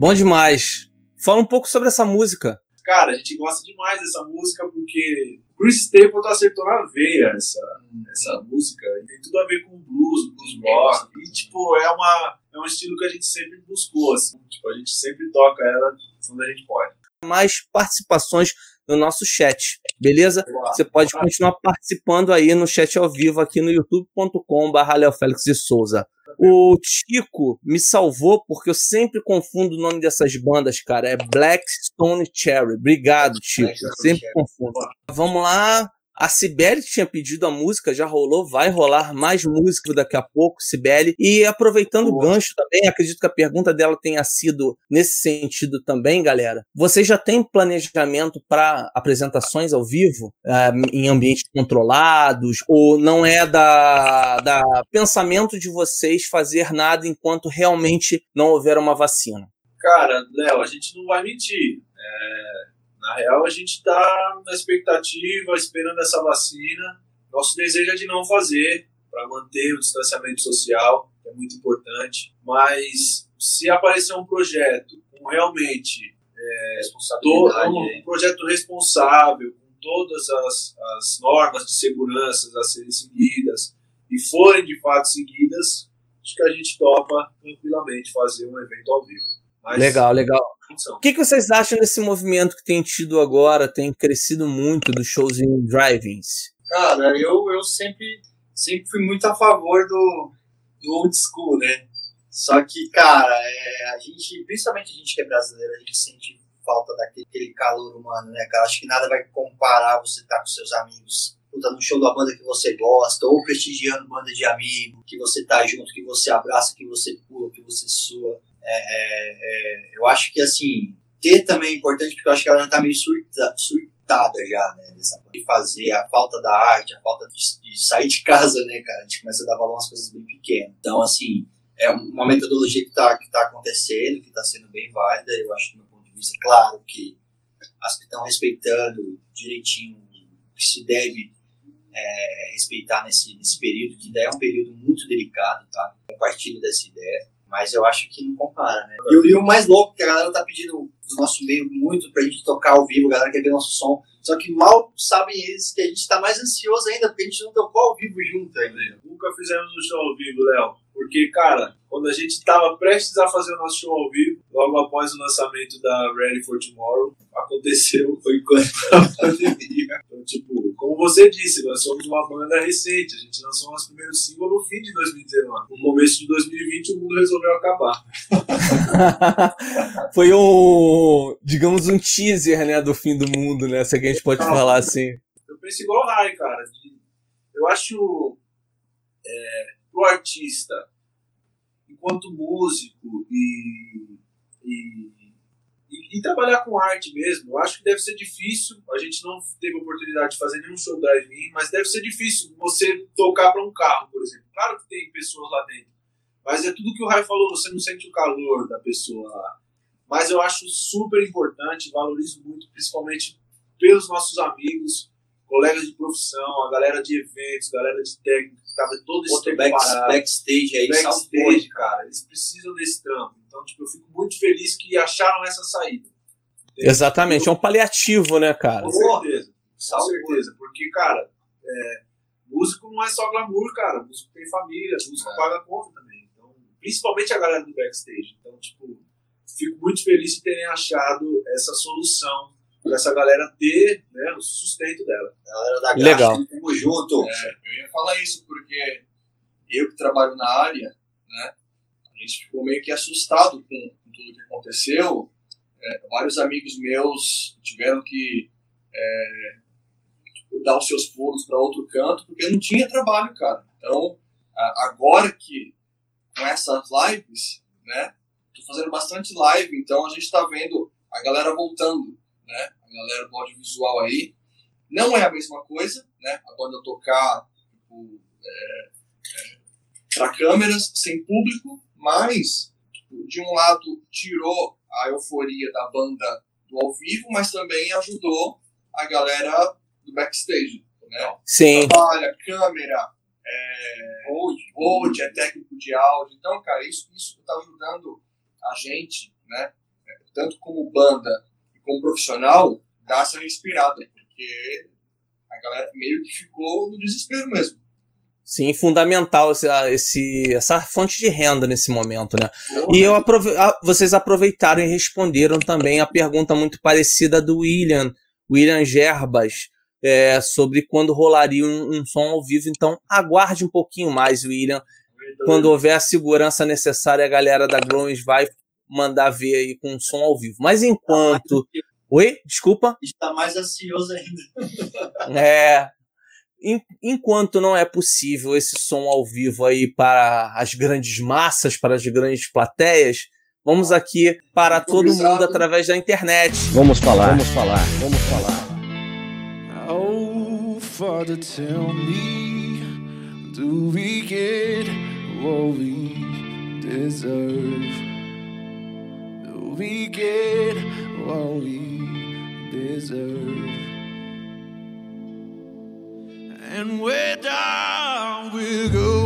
[SPEAKER 1] Bom demais. Fala um pouco sobre essa música.
[SPEAKER 4] Cara, a gente gosta demais dessa música porque Chris Stapleton acertou na veia essa, essa música. E tem tudo a ver com blues, blues rock. E, tipo, é, uma, é um estilo que a gente sempre buscou, assim. Tipo, a gente sempre toca ela quando a gente pode.
[SPEAKER 1] Mais participações no nosso chat, beleza? Você pode continuar participando aí no chat ao vivo aqui no youtube.com.br Léo Félix de Souza. O Chico me salvou porque eu sempre confundo o nome dessas bandas, cara. É Blackstone Cherry. Obrigado, Chico. Eu sempre confundo. Vamos lá. A Cibele tinha pedido a música, já rolou, vai rolar mais música daqui a pouco, Cibele. E aproveitando o gancho também, acredito que a pergunta dela tenha sido nesse sentido também, galera. Você já tem planejamento para apresentações ao vivo, ah, em ambientes controlados, ou não é da, da pensamento de vocês fazer nada enquanto realmente não houver uma vacina?
[SPEAKER 4] Cara, Léo, a gente não vai mentir. É, na real, a gente está na expectativa, esperando essa vacina. Nosso desejo é de não fazer, para manter o distanciamento social, que é muito importante. Mas se aparecer um projeto com realmente é, todo, um, projeto responsável, com todas as, as normas de segurança a serem seguidas, e forem de fato seguidas, acho que a gente topa tranquilamente fazer um evento ao vivo. Mas,
[SPEAKER 1] Legal, legal. O que, que vocês acham desse movimento que tem tido agora, tem crescido muito dos shows em drive-ins?
[SPEAKER 5] Cara, eu, eu sempre, sempre fui muito a favor do, do old school, né? Só que, cara, é, a gente, principalmente a gente que é brasileiro, a gente sente falta daquele aquele calor humano, né, cara? Acho que nada vai comparar você estar com seus amigos, puta, no show da banda que você gosta, ou prestigiando banda de amigo, que você tá junto, que você abraça, que você pula, que você sua. É, é, é, eu acho que, assim, ter também é importante, porque eu acho que ela já tá meio surta, surtada já, né, dessa de fazer, a falta da arte, a falta de, de sair de casa, né, cara? A gente começa a dar valor umas coisas bem pequenas. Então, assim, é uma metodologia que está que tá acontecendo, que está sendo bem válida, eu acho, do meu ponto de vista, claro que as que estão respeitando direitinho o que se deve é, respeitar nesse, nesse período, que ainda é um período muito delicado, tá? Compartilho dessa ideia, mas eu acho que não compara, né? E, o- e o mais louco que a galera tá pedindo do nosso meio muito pra gente tocar ao vivo, a galera quer ver nosso som, só que mal sabem eles que a gente tá mais ansioso ainda, porque a gente não tocou ao vivo junto ainda.
[SPEAKER 4] Nunca fizemos um show ao vivo, Léo. Porque, cara, quando a gente estava prestes a fazer o nosso show ao vivo, logo após o lançamento da Ready for Tomorrow, aconteceu, foi quando a pandemia. Então, tipo, como você disse, nós somos uma banda recente, a gente lançou nosso primeiro single no fim de 2019. No começo de 2020, o mundo resolveu acabar.
[SPEAKER 1] Foi um, digamos, um teaser, né, do fim do mundo, né? Se é que a gente pode falar assim.
[SPEAKER 4] Eu penso igual o Rai, cara. Eu acho é, pro artista, enquanto músico e, e, e, e trabalhar com arte mesmo, eu acho que deve ser difícil. A gente não teve oportunidade de fazer nenhum show drive-in, mas deve ser difícil você tocar para um carro, por exemplo. Claro que tem pessoas lá dentro, mas é tudo que o Rai falou, você não sente o calor da pessoa lá. Mas eu acho super importante, valorizo muito, principalmente pelos nossos amigos, colegas de profissão, a galera de eventos, galera de técnica tava todo esse
[SPEAKER 5] back-
[SPEAKER 4] parado.
[SPEAKER 5] backstage aí,
[SPEAKER 4] backstage,
[SPEAKER 5] salvou.
[SPEAKER 4] cara, eles precisam desse trampo. Então, tipo, eu fico muito feliz que acharam essa saída.
[SPEAKER 1] Exatamente, é um paliativo, né, cara?
[SPEAKER 4] Com certeza. Com certeza. Porque, cara, é, músico não é só glamour, cara. Músico tem família, músico paga conta também. Então, principalmente a galera do backstage. Então, tipo, fico muito feliz de terem achado essa solução pra essa galera ter né, o sustento dela.
[SPEAKER 5] Galera da
[SPEAKER 1] Legal.
[SPEAKER 5] Graxa, tamo junto.
[SPEAKER 3] É, eu ia falar isso porque eu que trabalho na área, né, a gente ficou meio que assustado com, com tudo que aconteceu. É, vários amigos meus tiveram que é, tipo, dar os seus pulos para outro canto porque não tinha trabalho, cara. Então, a- agora que com essas lives, né, tô fazendo bastante live, então a gente tá vendo a galera voltando, né, a galera do audiovisual aí. Não é a mesma coisa, né, a banda tocar tipo, para câmeras, sem público, mas tipo, de um lado tirou a euforia da banda do ao vivo, mas também ajudou a galera do backstage, né?
[SPEAKER 1] Sim.
[SPEAKER 3] Trabalha, câmera, é, hold, é técnico de áudio, então, cara, isso isso está ajudando a gente, né? Tanto como banda como profissional, dar essa respirada, porque a galera meio que ficou no desespero mesmo.
[SPEAKER 1] Sim, fundamental esse, esse- essa fonte de renda nesse momento, né? E eu aprove ah, vocês aproveitaram e responderam também a pergunta muito parecida do William, William Gerbas, é, sobre quando rolaria um, um som ao vivo. Então, aguarde um pouquinho mais, William. Quando houver a segurança necessária, a galera da Growings vai mandar ver aí com um som ao vivo. Mas enquanto. Oi? Desculpa?
[SPEAKER 5] Está mais ansioso ainda.
[SPEAKER 1] É. En- Enquanto não é possível esse som ao vivo aí para as grandes massas, para as grandes plateias, vamos aqui para todo mundo através da internet.
[SPEAKER 6] Vamos falar, vamos falar, vamos falar.
[SPEAKER 7] Oh, Father, tell me, do we get what we deserve? We get what we deserve? And where down we go?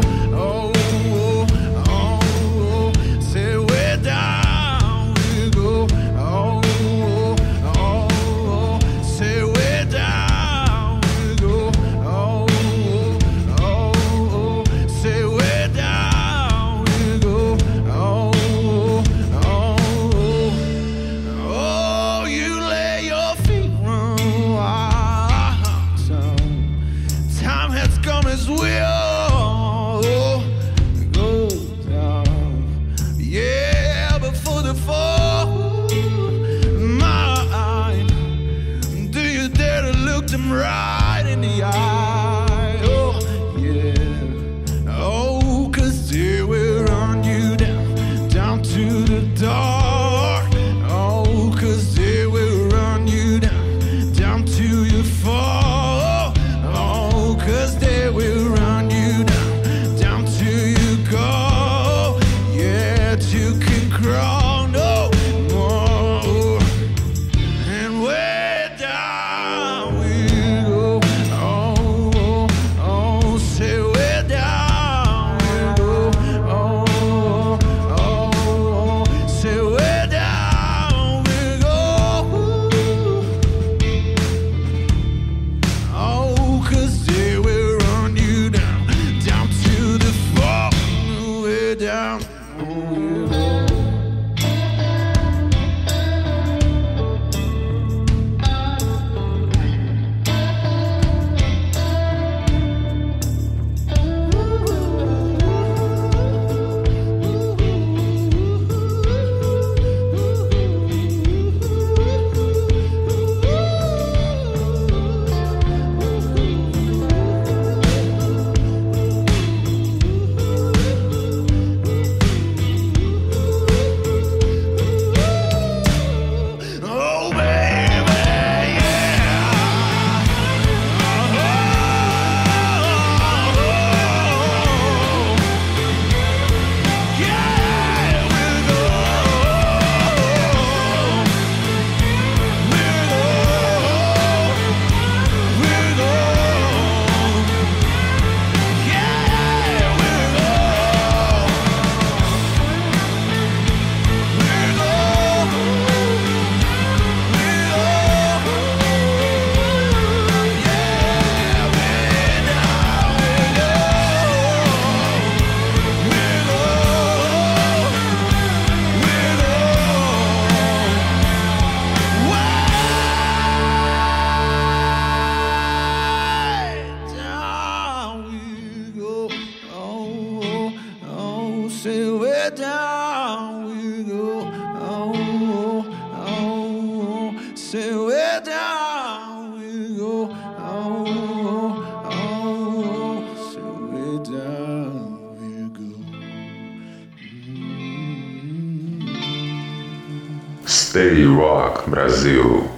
[SPEAKER 9] Brasil.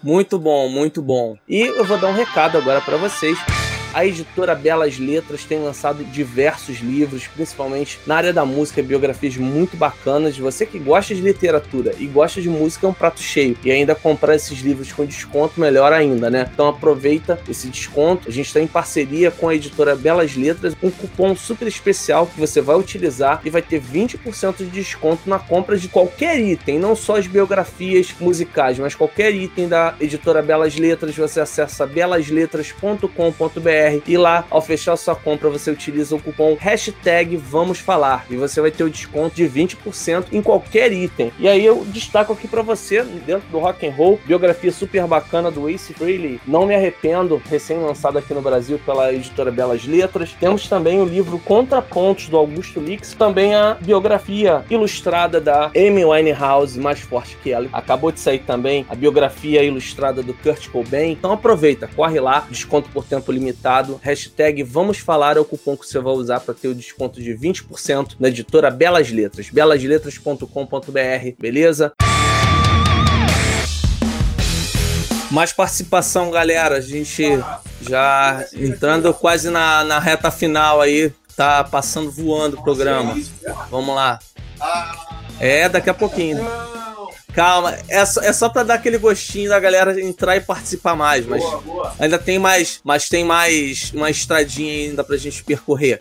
[SPEAKER 1] Muito bom, muito bom. E eu vou dar um recado agora para vocês. A editora Belas Letras tem lançado diversos livros, principalmente na área da música, biografias muito bacanas. Você que gosta de literatura e gosta de música é um prato cheio. E ainda comprar esses livros com desconto, melhor ainda, né? Então aproveita esse desconto. A gente está em parceria com a editora Belas Letras, um cupom super especial que você vai utilizar e vai ter 20% de desconto na compra de qualquer item, não só as biografias musicais, mas qualquer item da editora Belas Letras. Você acessa belasletras.com.br e lá, ao fechar sua compra, você utiliza o cupom hashtag Vamos Falar e você vai ter o desconto de 20% em qualquer item. E aí eu destaco aqui para você, dentro do rock and roll, biografia super bacana do Ace Frehley, Não Me Arrependo, recém-lançado aqui no Brasil pela editora Belas Letras. Temos também o livro Contrapontos do Augusto Lix, também a biografia ilustrada da Amy Winehouse, mais forte que ela. Acabou de sair também a biografia ilustrada do Kurt Cobain. Então aproveita, corre lá, desconto por tempo limitado Hashtag Vamos Falar é o cupom que você vai usar para ter o desconto de 20% na editora Belas Letras. belasletras.com.br, beleza? Mais participação, galera. A gente já entrando quase na, na reta final aí. Tá passando voando o programa. Vamos lá. É, daqui a pouquinho. Calma, é só, é só pra dar aquele gostinho da galera entrar e participar mais, mas
[SPEAKER 4] Boa, boa.
[SPEAKER 1] ainda tem mais, mas tem mais uma estradinha ainda pra gente percorrer.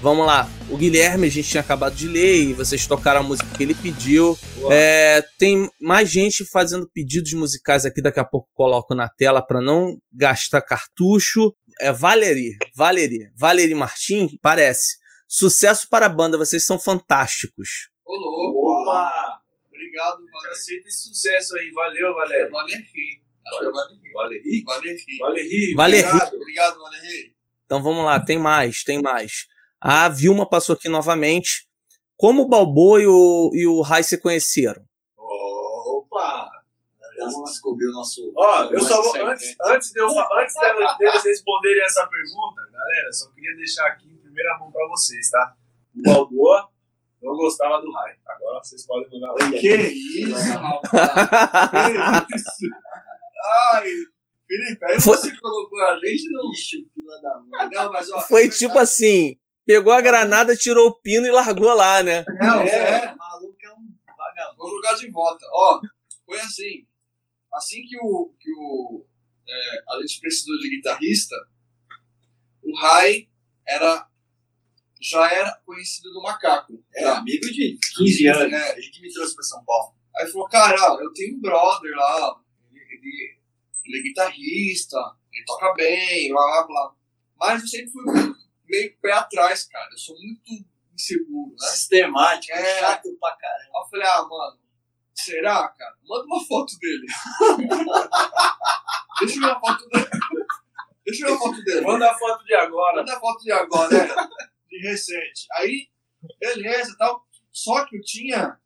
[SPEAKER 1] Vamos lá, o Guilherme a gente tinha acabado de ler e vocês tocaram a música que ele pediu. É, tem mais gente fazendo pedidos musicais aqui, daqui a pouco coloco na tela pra não gastar cartucho. É Valerie, Valerie, Valerie Martins, parece. Sucesso para a banda, vocês são fantásticos.
[SPEAKER 3] Ô, louco.
[SPEAKER 4] Opa!
[SPEAKER 3] Obrigado, Valério.
[SPEAKER 4] aceita esse sucesso aí. Valeu, Valério.
[SPEAKER 3] É Valério.
[SPEAKER 4] Valério.
[SPEAKER 3] Valério.
[SPEAKER 4] Valério.
[SPEAKER 1] Valério.
[SPEAKER 4] obrigado.
[SPEAKER 3] Obrigado, Valério.
[SPEAKER 1] Então vamos lá, tem mais, tem mais. A Vilma passou aqui novamente. Como o Balboa e o, e o Rai se conheceram?
[SPEAKER 4] Opa!
[SPEAKER 5] Vamos descobrir o nosso.
[SPEAKER 4] Ó, eu só vou. Antes, antes, de eu, antes deles responderem essa pergunta, galera, só queria deixar aqui em primeira mão pra vocês, tá? O Balboa não gostava do Rai. Agora vocês podem mandar.
[SPEAKER 3] Que isso, rapaz. Que isso. Ai, Felipe, aí
[SPEAKER 1] Foi-
[SPEAKER 3] você colocou a gente no.
[SPEAKER 5] Ixi, fila da mãe.
[SPEAKER 3] Não, mas ó.
[SPEAKER 1] Foi tipo assim: pegou a granada, tirou o pino e largou lá, né?
[SPEAKER 3] Não,
[SPEAKER 5] É,
[SPEAKER 3] é.
[SPEAKER 5] maluco é um vagabundo.
[SPEAKER 3] Vou jogar de volta. Ó, foi assim. Assim que o. Que o é, a gente precisou de guitarrista, o Rai era. Já era conhecido do macaco.
[SPEAKER 5] É amigo de 15 anos.
[SPEAKER 3] É.
[SPEAKER 5] Ele que me trouxe pra São Paulo.
[SPEAKER 3] Aí falou, cara, eu tenho um brother lá, ele, ele, ele é guitarrista, ele toca bem, blá blá blá. Mas eu sempre fui meio pé atrás, cara. Eu sou muito inseguro, né?
[SPEAKER 5] Sistemático,
[SPEAKER 3] É.
[SPEAKER 5] chato pra caramba.
[SPEAKER 3] Aí eu falei, ah, mano, será, cara? Manda uma foto dele. Deixa eu ver a foto dele. Deixa eu ver a foto dele.
[SPEAKER 4] Manda a foto de agora.
[SPEAKER 3] Manda a foto de agora, né? De recente. Aí, beleza tal. Só que eu tinha,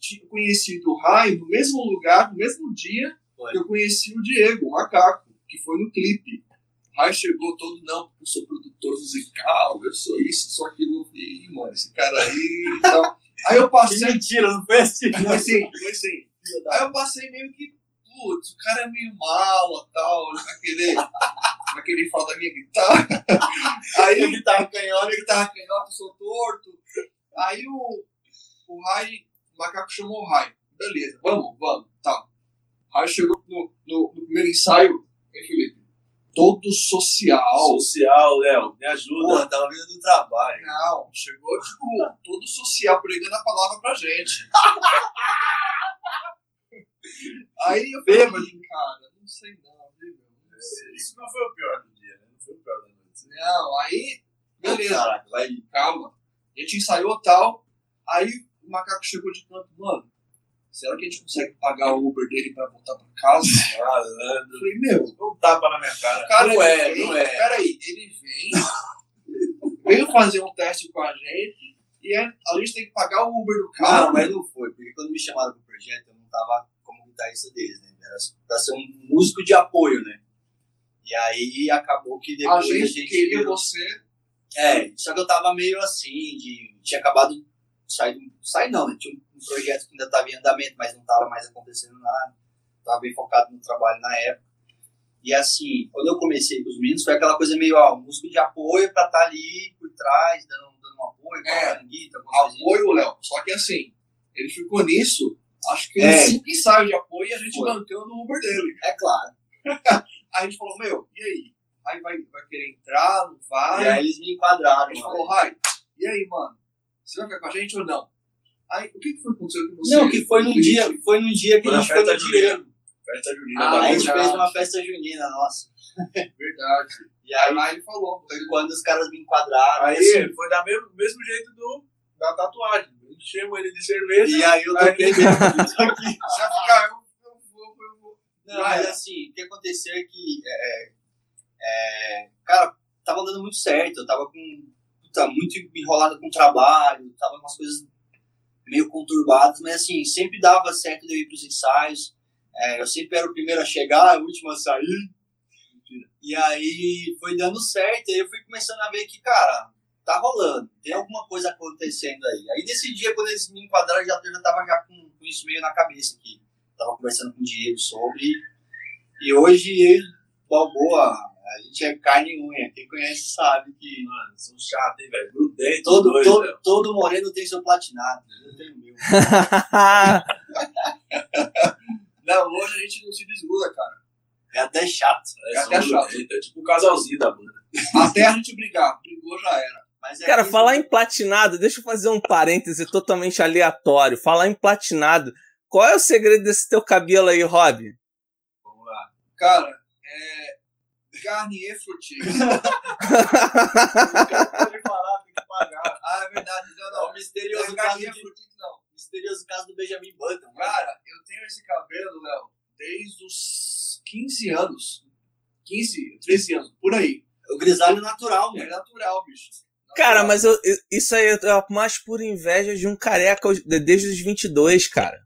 [SPEAKER 3] tinha conhecido o Rai no mesmo lugar, no mesmo dia que eu conheci o Diego, o macaco, que foi no clipe. O Rai chegou todo, não, porque eu sou produtor musical, eu sou isso, sou aquilo. "Ih, mano, esse cara aí e tal. Aí eu
[SPEAKER 5] Que
[SPEAKER 3] passei.
[SPEAKER 5] mentira, não foi assim.
[SPEAKER 3] Foi assim, foi assim. Aí eu passei meio que, putz, o cara é meio mal, tal, ele vai querer, vai querer falar da minha guitarra. Aí
[SPEAKER 5] Ele tava canhota.
[SPEAKER 3] tava canhoto, eu sou torto. Aí o, o Rai, o macaco chamou o Rai. Beleza, vamos, vamos, tá. O Rai chegou no, no, no primeiro ensaio, hein, Felipe? Todo social.
[SPEAKER 4] Social, Léo, me ajuda.
[SPEAKER 5] Porra, tava vindo do trabalho.
[SPEAKER 3] Não, chegou, tipo, todo social pregando a palavra pra gente. Aí eu falei, cara, não sei não, viu, meu? Não sei.
[SPEAKER 4] Isso não foi o pior do dia, né? Não foi o pior da noite.
[SPEAKER 3] Não, aí, beleza.
[SPEAKER 5] Caraca, vai.
[SPEAKER 3] calma. A gente ensaiou tal. Aí o macaco chegou de canto, mano. Será que a gente consegue pagar o Uber dele pra voltar pra casa?
[SPEAKER 4] Malandro.
[SPEAKER 3] Eu falei, meu,
[SPEAKER 4] Um tapa na minha cara.
[SPEAKER 3] o cara
[SPEAKER 5] Não é,
[SPEAKER 3] vem,
[SPEAKER 5] não é.
[SPEAKER 3] Peraí, ele vem, veio fazer um teste com a gente e a, a gente tem que pagar o Uber do cara.
[SPEAKER 5] Não, mas não foi, porque quando me chamaram pro projeto, eu não tava guitarrista deles, né? Era pra ser um músico de apoio, né? E aí acabou que
[SPEAKER 3] a
[SPEAKER 5] depois
[SPEAKER 3] gente, queria você.
[SPEAKER 5] É, só que eu tava meio assim, de. Tinha acabado de sair. Sair não, né? Tinha um projeto que ainda estava em andamento, mas não estava mais acontecendo nada. Estava bem focado no trabalho na época. E assim, quando eu comecei com os meninos, foi aquela coisa meio, ó, músico de apoio para estar ali por trás, dando, dando um apoio,
[SPEAKER 3] É,
[SPEAKER 5] com a coisinha.
[SPEAKER 3] Apoio, Léo. Só que assim, ele ficou nisso, acho que
[SPEAKER 5] É.
[SPEAKER 3] cinco ensaios de apoio e a gente
[SPEAKER 5] Foi.
[SPEAKER 3] bancando o Uber dele.
[SPEAKER 5] É claro.
[SPEAKER 3] Aí a gente falou, meu, e aí? Aí vai, vai querer entrar, não vai?
[SPEAKER 5] E aí eles me enquadraram.
[SPEAKER 3] a gente falou, Rai, e aí, mano? Você vai ficar com a gente ou não? Aí, o que, que foi que aconteceu com você?
[SPEAKER 5] Não, que foi num dia, foi num dia que
[SPEAKER 4] Foi
[SPEAKER 5] a gente foi no
[SPEAKER 4] festa junina.
[SPEAKER 5] dinheiro.
[SPEAKER 4] Festa junina
[SPEAKER 3] Ah,
[SPEAKER 5] a gente fez uma festa junina, nossa.
[SPEAKER 3] Verdade.
[SPEAKER 5] E aí
[SPEAKER 3] Aí ele falou,
[SPEAKER 5] foi quando os caras me enquadraram.
[SPEAKER 4] Aí
[SPEAKER 5] assim,
[SPEAKER 4] foi da mesmo, mesmo jeito do, da tatuagem. Enchemos ele de cerveja.
[SPEAKER 5] e aí eu
[SPEAKER 4] Aí-
[SPEAKER 5] isso aqui.
[SPEAKER 3] vai ficar, eu, eu vou, eu vou.
[SPEAKER 5] Não, mas assim, o que aconteceu é que, é, é, cara, tava dando muito certo, eu tava com, puta, muito enrolado com o trabalho, tava com umas coisas meio conturbadas, mas assim, sempre dava certo de eu ir pros ensaios, é, eu sempre era o primeiro a chegar, o último a sair, e aí foi dando certo, aí eu fui começando a ver que, cara, tá rolando, tem alguma coisa acontecendo aí. Aí nesse dia, quando eles me enquadraram, eu já, eu já tava já com, com isso meio na cabeça aqui. Tava conversando com o Diego sobre, e hoje ele, Balboa, a gente é carne e unha. Quem conhece sabe que
[SPEAKER 4] Mano, são chatos, hein, velho? Grudento,
[SPEAKER 5] todo,
[SPEAKER 4] dois,
[SPEAKER 5] todo,
[SPEAKER 4] velho.
[SPEAKER 5] todo moreno tem seu platinado. Eu tenho meu.
[SPEAKER 3] Não, hoje a gente não se desgruda, cara.
[SPEAKER 5] É até chato.
[SPEAKER 4] É,
[SPEAKER 3] até
[SPEAKER 4] são
[SPEAKER 3] chato.
[SPEAKER 4] É tipo o casalzinho da banda.
[SPEAKER 3] Até a gente brigar. Brigou já era.
[SPEAKER 5] Mas é
[SPEAKER 1] Cara, falar em platinado, deixa eu fazer um parêntese totalmente aleatório. Falar em platinado, qual é o segredo desse teu cabelo aí, Rob?
[SPEAKER 4] Vamos lá.
[SPEAKER 3] Cara, é. Garnier.
[SPEAKER 4] Pode falar, tem que pagar.
[SPEAKER 3] ah, é verdade. Não,
[SPEAKER 5] É
[SPEAKER 3] não.
[SPEAKER 5] o misterioso
[SPEAKER 3] é Garnier
[SPEAKER 5] de,
[SPEAKER 3] não.
[SPEAKER 5] misterioso caso do Benjamin Button.
[SPEAKER 3] Cara, eu tenho esse cabelo, Léo, desde os 15 anos. 15, 13 anos, por aí.
[SPEAKER 5] O grisalho natural,
[SPEAKER 3] É
[SPEAKER 5] mano.
[SPEAKER 3] natural, bicho.
[SPEAKER 1] Cara, mas eu- isso aí é mais pura inveja de um careca de- desde os 22, cara.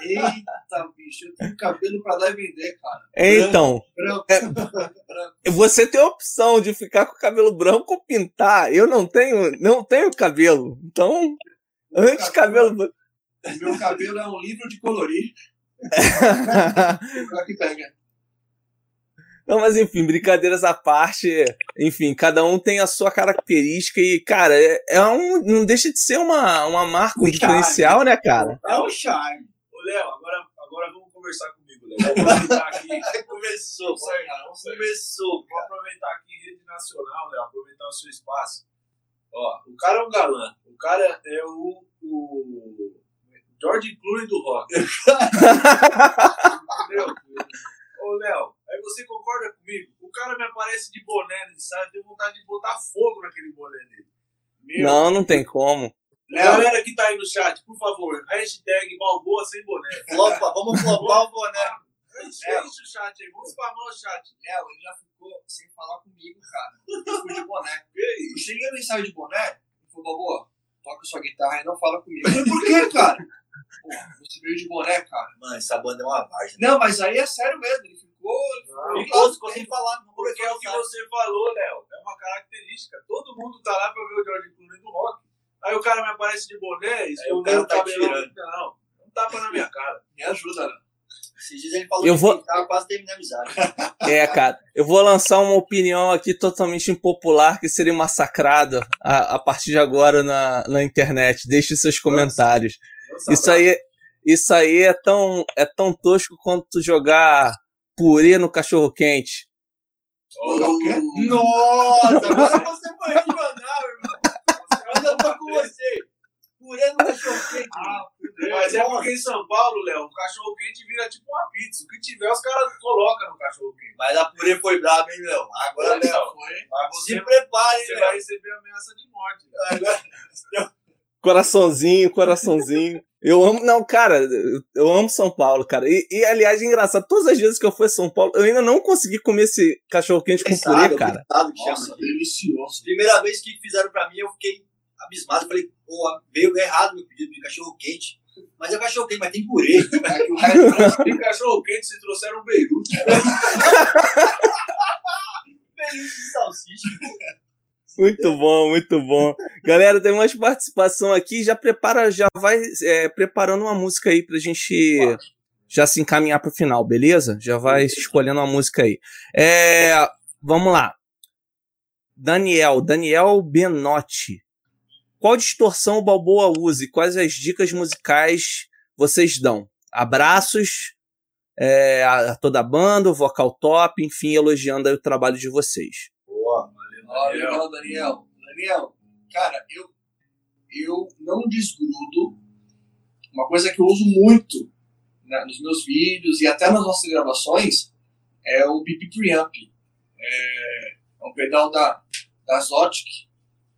[SPEAKER 3] Eita, bicho, eu tenho cabelo pra dar e vender, cara.
[SPEAKER 1] Então,
[SPEAKER 3] Branco.
[SPEAKER 1] É. você tem a opção de ficar com o cabelo branco ou pintar. Eu não tenho, não tenho cabelo. Então, antes cabelo branco.
[SPEAKER 3] Meu cabelo é um livro de colorir. Pra que pega.
[SPEAKER 1] Não, mas enfim, brincadeiras à parte, enfim, cada um tem a sua característica e, cara, é, é um, não deixa de ser uma, uma marca, um diferencial, né, cara?
[SPEAKER 5] É um charme.
[SPEAKER 4] Ô, Léo, agora, agora vamos conversar comigo, Léo. Vou aproveitar aqui.
[SPEAKER 5] Começou,
[SPEAKER 4] Vamos cara, vamos
[SPEAKER 5] começou.
[SPEAKER 4] Vou aproveitar aqui em rede nacional, Léo, aproveitar o seu espaço. Ó, o cara é um galã. O cara é o, o George Clooney do rock. Entendeu? Ô, Léo, aí você concorda comigo? O cara me aparece de boné no ensaio, eu tenho vontade de botar fogo naquele boné dele. Meu,
[SPEAKER 1] Não, não tem como.
[SPEAKER 4] Galera que tá aí no chat, por favor, hashtag Balboa sem boné.
[SPEAKER 5] Flopa, vamos flopar o boné.
[SPEAKER 4] Enche enche o chat aí, vamos spamar o chat.
[SPEAKER 3] Léo, ele já ficou sem falar comigo, cara. Eu fui de boné. Eu cheguei no ensaio de boné e falou, Boboa, toca sua guitarra e não fala comigo. Eu falei, por quê, cara? Pô, você veio de boné, cara.
[SPEAKER 5] Mano, essa banda é uma várzea.
[SPEAKER 3] Não, mas aí é sério mesmo. Ele ficou. Ele ficou,
[SPEAKER 5] Ficou, sem falar. Não
[SPEAKER 4] Porque é o que você falou, Léo. É uma característica. Todo mundo tá lá pra ver o George Clooney do rock. Aí o cara me aparece de boné, escondendo
[SPEAKER 5] cara
[SPEAKER 4] o
[SPEAKER 5] tá
[SPEAKER 4] cabelo.
[SPEAKER 5] tirando.
[SPEAKER 4] Não, não tapa na minha cara.
[SPEAKER 3] Me ajuda, né?
[SPEAKER 5] Esses dias ele falou
[SPEAKER 1] Eu
[SPEAKER 5] que
[SPEAKER 1] vou-
[SPEAKER 5] tava quase terminando a amizade.
[SPEAKER 1] É, cara, eu vou lançar uma opinião aqui totalmente impopular que seria massacrada a, a partir de agora na, na internet. Deixe seus comentários.
[SPEAKER 4] Nossa,
[SPEAKER 1] Isso aí, isso aí é tão, é tão tosco quanto tu jogar purê no cachorro quente.
[SPEAKER 3] Jogar o quê?
[SPEAKER 5] Nossa, agora você foi regional, irmão. Eu já tô com você. Purê no cachorro quente.
[SPEAKER 4] Mas é porque em São Paulo, Léo, o cachorro quente vira tipo uma pizza. O que tiver, os caras colocam no cachorro quente.
[SPEAKER 5] Mas a purê foi braba, hein, Léo? Agora, Léo,
[SPEAKER 4] Mas
[SPEAKER 5] se
[SPEAKER 4] você,
[SPEAKER 5] prepare, hein,
[SPEAKER 4] você
[SPEAKER 5] Léo.
[SPEAKER 4] vai receber ameaça de morte. Léo.
[SPEAKER 5] Agora-
[SPEAKER 1] Coraçãozinho, coraçãozinho. Eu amo, não, cara, eu- amo São Paulo, cara. E, e, aliás, é engraçado, todas as vezes que eu fui a São Paulo, eu ainda não consegui comer esse cachorro quente com purê,
[SPEAKER 5] Pesado,
[SPEAKER 1] cara.
[SPEAKER 5] pesado que chama.
[SPEAKER 3] Nossa, delicioso.
[SPEAKER 5] Primeira vez que fizeram pra mim, eu fiquei abismado. Falei, pô, veio errado meu pedido de cachorro quente. Mas é cachorro quente, mas tem purê.
[SPEAKER 4] Tem cachorro quente, se trouxeram um Beirute.
[SPEAKER 5] Pelinho de salsicha.
[SPEAKER 1] Muito bom, muito bom. Galera, tem mais participação aqui. Já prepara, já vai é, preparando uma música aí pra gente já se encaminhar pro final, beleza? Já vai escolhendo uma música aí. É, vamos lá. Daniel, Daniel Benotti. Qual distorção o Balboa usa e quais as dicas musicais vocês dão? Abraços é, a, a toda a banda, o vocal top, enfim, elogiando o trabalho de vocês.
[SPEAKER 3] Valeu, Daniel. Daniel. Cara, eu, eu não desgrudo. Uma coisa que eu uso muito né, nos meus vídeos e até nas nossas gravações é o BP Preamp. É, é um pedal da, da Zotic.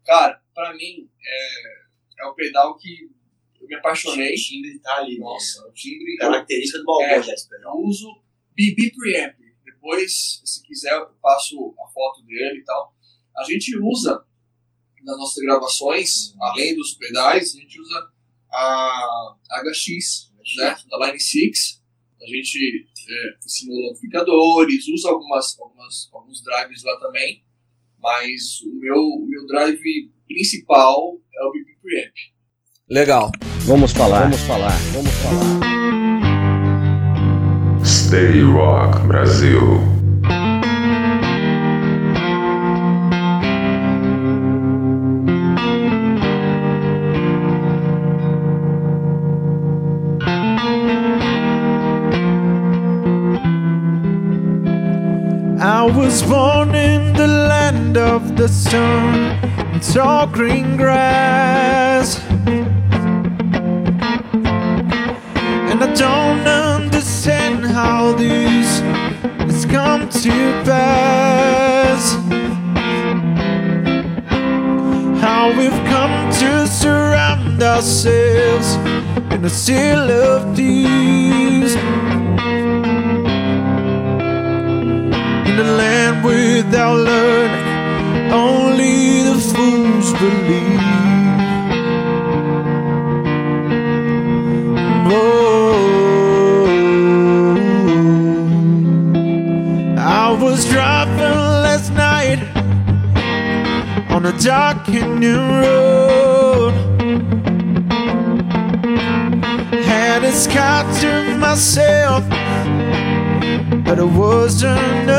[SPEAKER 3] Cara, pra mim, é, é um pedal que eu me apaixonei.
[SPEAKER 5] O timbre tá ali.
[SPEAKER 3] Nossa, o timbre.
[SPEAKER 5] Característica do Balboa,
[SPEAKER 3] É, eu uso BB Preamp. Depois, se quiser, eu passo a foto dele e tal. A gente usa nas nossas gravações, além dos pedais, a gente usa a HX, né, da Line 6. A gente é, simula amplificadores, usa algumas, algumas, alguns drives lá também, mas o meu, o meu drive principal é o BB Preamp.
[SPEAKER 1] Legal.
[SPEAKER 6] Vamos falar, vamos falar, vamos falar.
[SPEAKER 9] Stay Rock Brasil.
[SPEAKER 7] Was born in the land of the sun and tall green grass. And I don't understand how this has come to pass. How we've come to surround ourselves in a seal of thieves. A land without learning, only the fools believe. Oh, I was driving last night on a darkening road. Had a sky to myself but it wasn't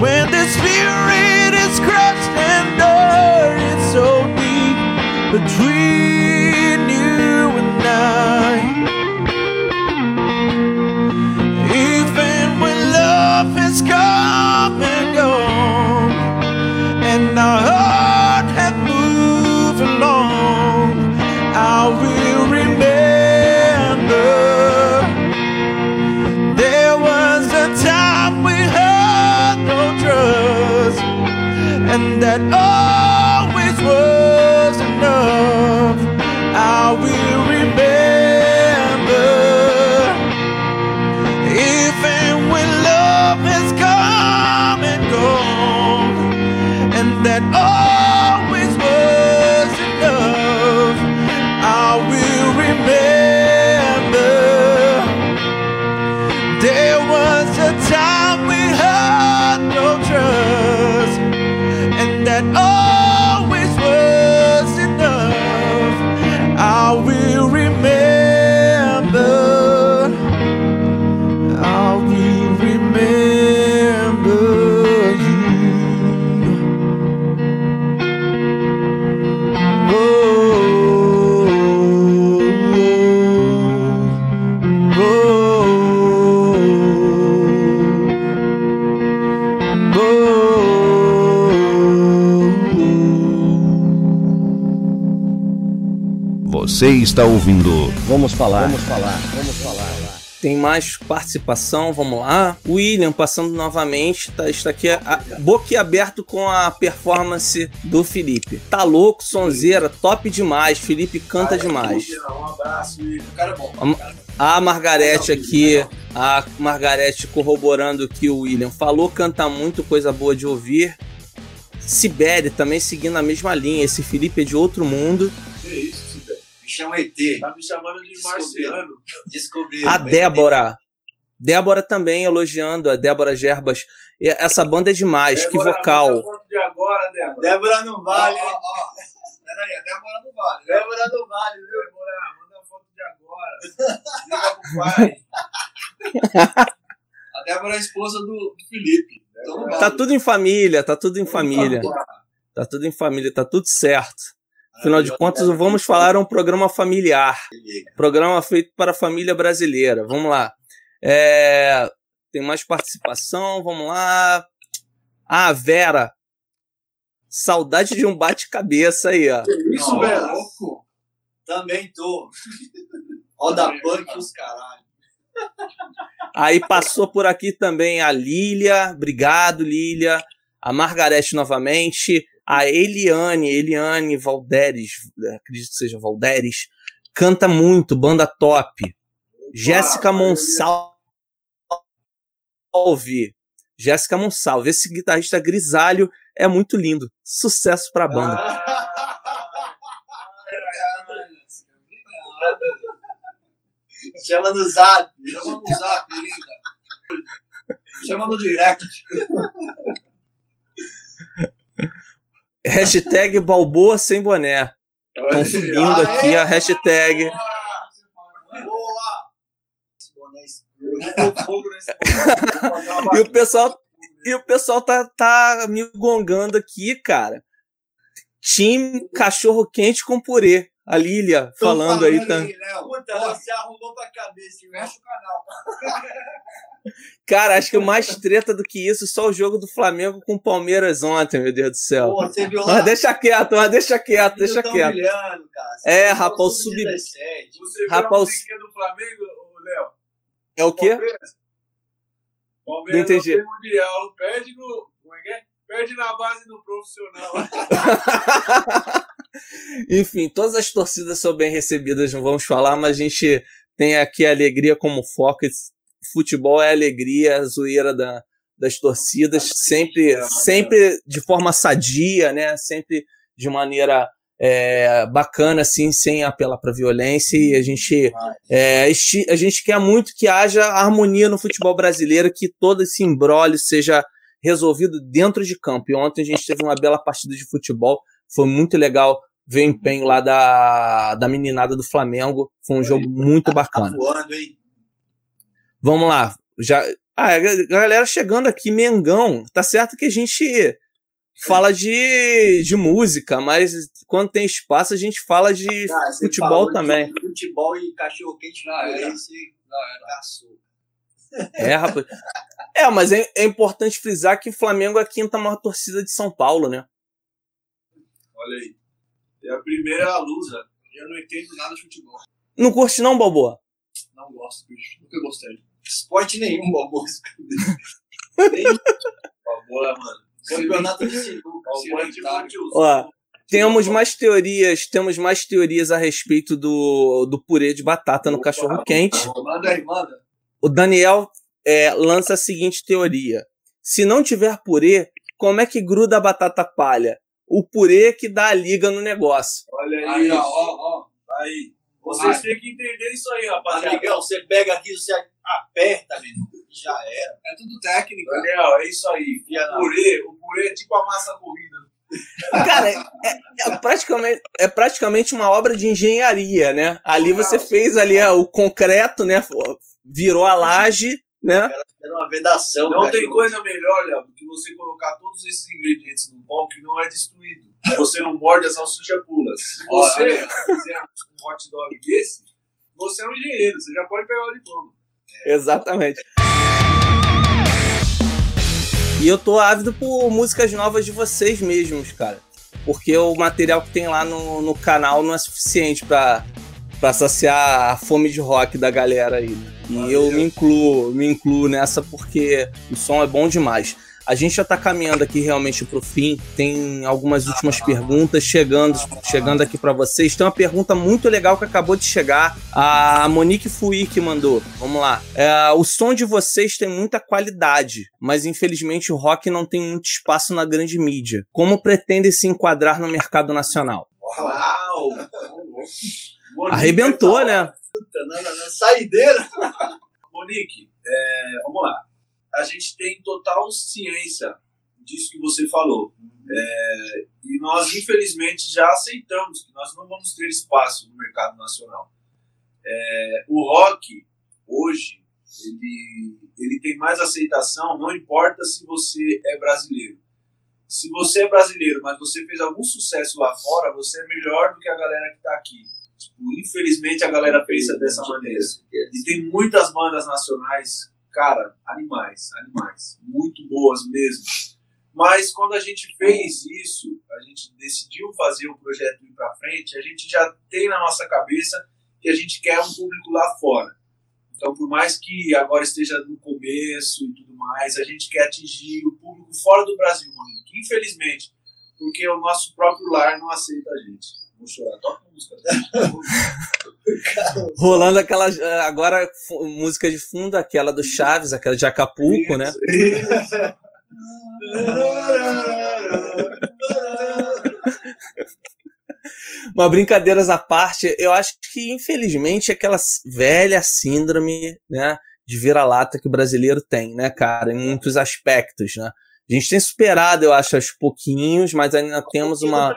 [SPEAKER 7] when the spirit is crushed and dirt is so deep between
[SPEAKER 10] Oh. Está ouvindo.
[SPEAKER 6] Vamos falar. Vamos falar. Vamos falar.
[SPEAKER 1] Tem mais participação, vamos lá. O William passando novamente, tá, está aqui a, boquiaberto com a performance do Felipe. Tá louco, sonzeira, top demais. Felipe canta demais.
[SPEAKER 4] Um abraço e
[SPEAKER 3] O cara é bom.
[SPEAKER 1] A Margarete aqui, a Margarete corroborando o que o William falou, canta muito, coisa boa de ouvir. Sibeli também seguindo a mesma linha. Esse Felipe é de outro mundo.
[SPEAKER 4] que isso,
[SPEAKER 3] Chama ET.
[SPEAKER 4] Tá me chamando de marciano.
[SPEAKER 3] Descobri.
[SPEAKER 1] A Débora. Débora também elogiando, a Débora Gerbas. E Essa banda é demais, que
[SPEAKER 4] Débora,
[SPEAKER 1] vocal.
[SPEAKER 4] manda foto de agora, Débora.
[SPEAKER 5] Débora não vale,
[SPEAKER 3] Ó,
[SPEAKER 5] hein?
[SPEAKER 3] ó, ó. Peraí, a Débora não vale. né?
[SPEAKER 5] Débora não vale, viu?
[SPEAKER 4] Débora, manda foto de agora. Liga pro pai.
[SPEAKER 3] A Débora é a esposa do, do Felipe. Então vale.
[SPEAKER 1] Tá tudo em família, tá tudo em família. Tá tudo em família, tá tudo certo. Afinal de contas, o Vamos Falar é um programa familiar. Programa feito para a família brasileira. Vamos lá. É, Tem mais participação, vamos lá. Ah, Vera. Saudade de um bate-cabeça aí, ó.
[SPEAKER 4] Isso, Vera.
[SPEAKER 5] Também tô. Roda punk os caralho.
[SPEAKER 1] Aí passou por aqui também a Lília. Obrigado, Lília. A Margarete novamente. A Eliane, Eliane Valderes, acredito que seja Valderes, canta muito, banda top. Jéssica Monsalve. Jéssica Monsalve. Esse guitarrista grisalho é muito lindo. Sucesso pra banda.
[SPEAKER 5] Chama no zap.
[SPEAKER 3] Chama no zap, linda. Chama no direct.
[SPEAKER 1] Hashtag Balboa sem boné. Estão subindo aqui a hashtag.
[SPEAKER 5] Boa!
[SPEAKER 4] Nesse
[SPEAKER 1] E o pessoal, e o pessoal tá, tá me gongando aqui, cara. Time cachorro quente com purê. A Lília
[SPEAKER 3] Tô
[SPEAKER 1] falando aí, tá?
[SPEAKER 3] Léo.
[SPEAKER 5] Puta,
[SPEAKER 3] Ó,
[SPEAKER 5] você arrumou pra cabeça.
[SPEAKER 3] Fecha o canal.
[SPEAKER 1] Cara, acho que mais treta do que isso, só o jogo do Flamengo com o Palmeiras ontem, meu Deus do céu.
[SPEAKER 5] Pô, você viu lá?
[SPEAKER 1] Mas deixa quieto, mas deixa quieto, deixa quieto.
[SPEAKER 5] brilhando, cara.
[SPEAKER 1] É,
[SPEAKER 5] Você
[SPEAKER 1] rapaz,
[SPEAKER 5] viu
[SPEAKER 1] o sub-
[SPEAKER 5] sub-17.
[SPEAKER 4] Você viu
[SPEAKER 1] Rapaz,
[SPEAKER 4] a musiquinha do Flamengo, Léo?
[SPEAKER 1] É o quê?
[SPEAKER 4] Palmeiras. Palmeiras
[SPEAKER 1] Não entendi.
[SPEAKER 4] mundial. Perde no. Como é que é? Perde na base no profissional.
[SPEAKER 1] Enfim, todas as torcidas são bem recebidas, não vamos falar, mas a gente tem aqui a alegria como foco. Futebol é alegria, a zoeira da, das torcidas, sempre, sempre de forma sadia, né? Sempre de maneira é, bacana, assim, sem apelar para violência. E a gente, é, a gente quer muito que haja harmonia no futebol brasileiro, que todo esse embrólio seja resolvido dentro de campo. E ontem a gente teve uma bela partida de futebol, foi muito legal ver o empenho lá da, da meninada do Flamengo. Foi um jogo muito
[SPEAKER 5] Tá
[SPEAKER 1] bacana.
[SPEAKER 5] voando, hein?
[SPEAKER 1] Vamos lá. Já, Ah, a galera chegando aqui, Mengão, tá certo que a gente fala de, de música, mas quando tem espaço a gente fala de
[SPEAKER 5] Ah,
[SPEAKER 1] futebol
[SPEAKER 5] falou de
[SPEAKER 1] também.
[SPEAKER 5] Futebol e cachorro quente
[SPEAKER 3] Ah, é.
[SPEAKER 5] esse caçou.
[SPEAKER 1] É, rapaz. É, mas é, é importante frisar que Flamengo é a quinta maior torcida de São Paulo, né?
[SPEAKER 4] Olha aí. É a primeira lusa.
[SPEAKER 3] Eu não entendo nada de futebol.
[SPEAKER 1] Não curte não, Balboa?
[SPEAKER 3] Não gosto, bicho. Nunca gostei.
[SPEAKER 5] Esporte nenhum, Balboa. Nem
[SPEAKER 4] Balboa, mano.
[SPEAKER 5] campeonato de sinuca.
[SPEAKER 4] Balboa é de.
[SPEAKER 1] Ó, temos mais teorias, temos mais teorias a respeito do, do purê de batata no cachorro quente.
[SPEAKER 3] Manda aí, manda.
[SPEAKER 1] O Daniel é, lança a seguinte teoria: se não tiver purê, como é que gruda a batata palha? O purê que dá a liga no negócio.
[SPEAKER 4] Olha aí.
[SPEAKER 3] Aí, ó, ó, ó.
[SPEAKER 4] Aí. Vocês
[SPEAKER 3] Vai.
[SPEAKER 4] têm que entender isso aí, rapaziada.
[SPEAKER 5] Amigão, você pega aqui, você aperta, mesmo. Já era.
[SPEAKER 3] É tudo técnica.
[SPEAKER 4] Daniel, é isso aí. O purê, o purê é tipo a massa corrida.
[SPEAKER 1] Cara, é, é praticamente, é praticamente uma obra de engenharia, né? Ali você fez ali é, o concreto, né? Virou a laje, né?
[SPEAKER 5] Era uma vedação.
[SPEAKER 4] Não
[SPEAKER 5] cara.
[SPEAKER 4] tem coisa melhor, Léo, do que você colocar todos esses ingredientes no pão que não é destruído. Você não morde a salsicha pula. Se você fizer um hot dog desse, você é um engenheiro, você já pode pegar o diploma.
[SPEAKER 1] Exatamente. E eu tô ávido por músicas novas de vocês mesmos, cara. Porque o material que tem lá no, no canal não é suficiente pra, pra saciar a fome de rock da galera aí. né? E eu me incluo, me incluo nessa porque o som é bom demais. A gente já tá caminhando aqui realmente pro fim. Tem algumas últimas perguntas chegando, chegando aqui pra vocês. Tem uma pergunta muito legal que acabou de chegar. A Monique Fui que mandou. Vamos lá. É, o som de vocês tem muita qualidade, mas infelizmente o rock não tem muito espaço na grande mídia. Como pretendem se enquadrar no mercado nacional?
[SPEAKER 4] Uau! Monique,
[SPEAKER 1] Arrebentou, né?
[SPEAKER 5] Puta, na, na, na saideira.
[SPEAKER 4] Monique, é, vamos lá. A gente tem total ciência disso que você falou. É, e nós, infelizmente, já aceitamos que nós não vamos ter espaço no mercado nacional. É, o rock, hoje, ele, ele tem mais aceitação, não importa se você é brasileiro. Se você é brasileiro, mas você fez algum sucesso lá fora, você é melhor do que a galera que está aqui. Tipo, infelizmente, a galera pensa dessa maneira. E tem muitas bandas nacionais, cara, animais, animais, muito boas mesmo. Mas quando a gente fez isso, a gente decidiu fazer o projeto ir para frente, a gente já tem na nossa cabeça que a gente quer um público lá fora. Então, por mais que agora esteja no começo e tudo mais, a gente quer atingir o público fora do Brasil, Monique. Infelizmente, porque o nosso próprio lar não aceita a gente. Vou chorar, toca a música.
[SPEAKER 1] Rolando aquela. Agora, música de fundo, aquela do Chaves, aquela de Acapulco, né? Mas brincadeiras à parte, eu acho que, infelizmente, aquela velha síndrome, né, de vira-lata que o brasileiro tem, né, cara, em muitos aspectos, né? A gente tem superado, eu acho, aos pouquinhos, mas ainda temos uma,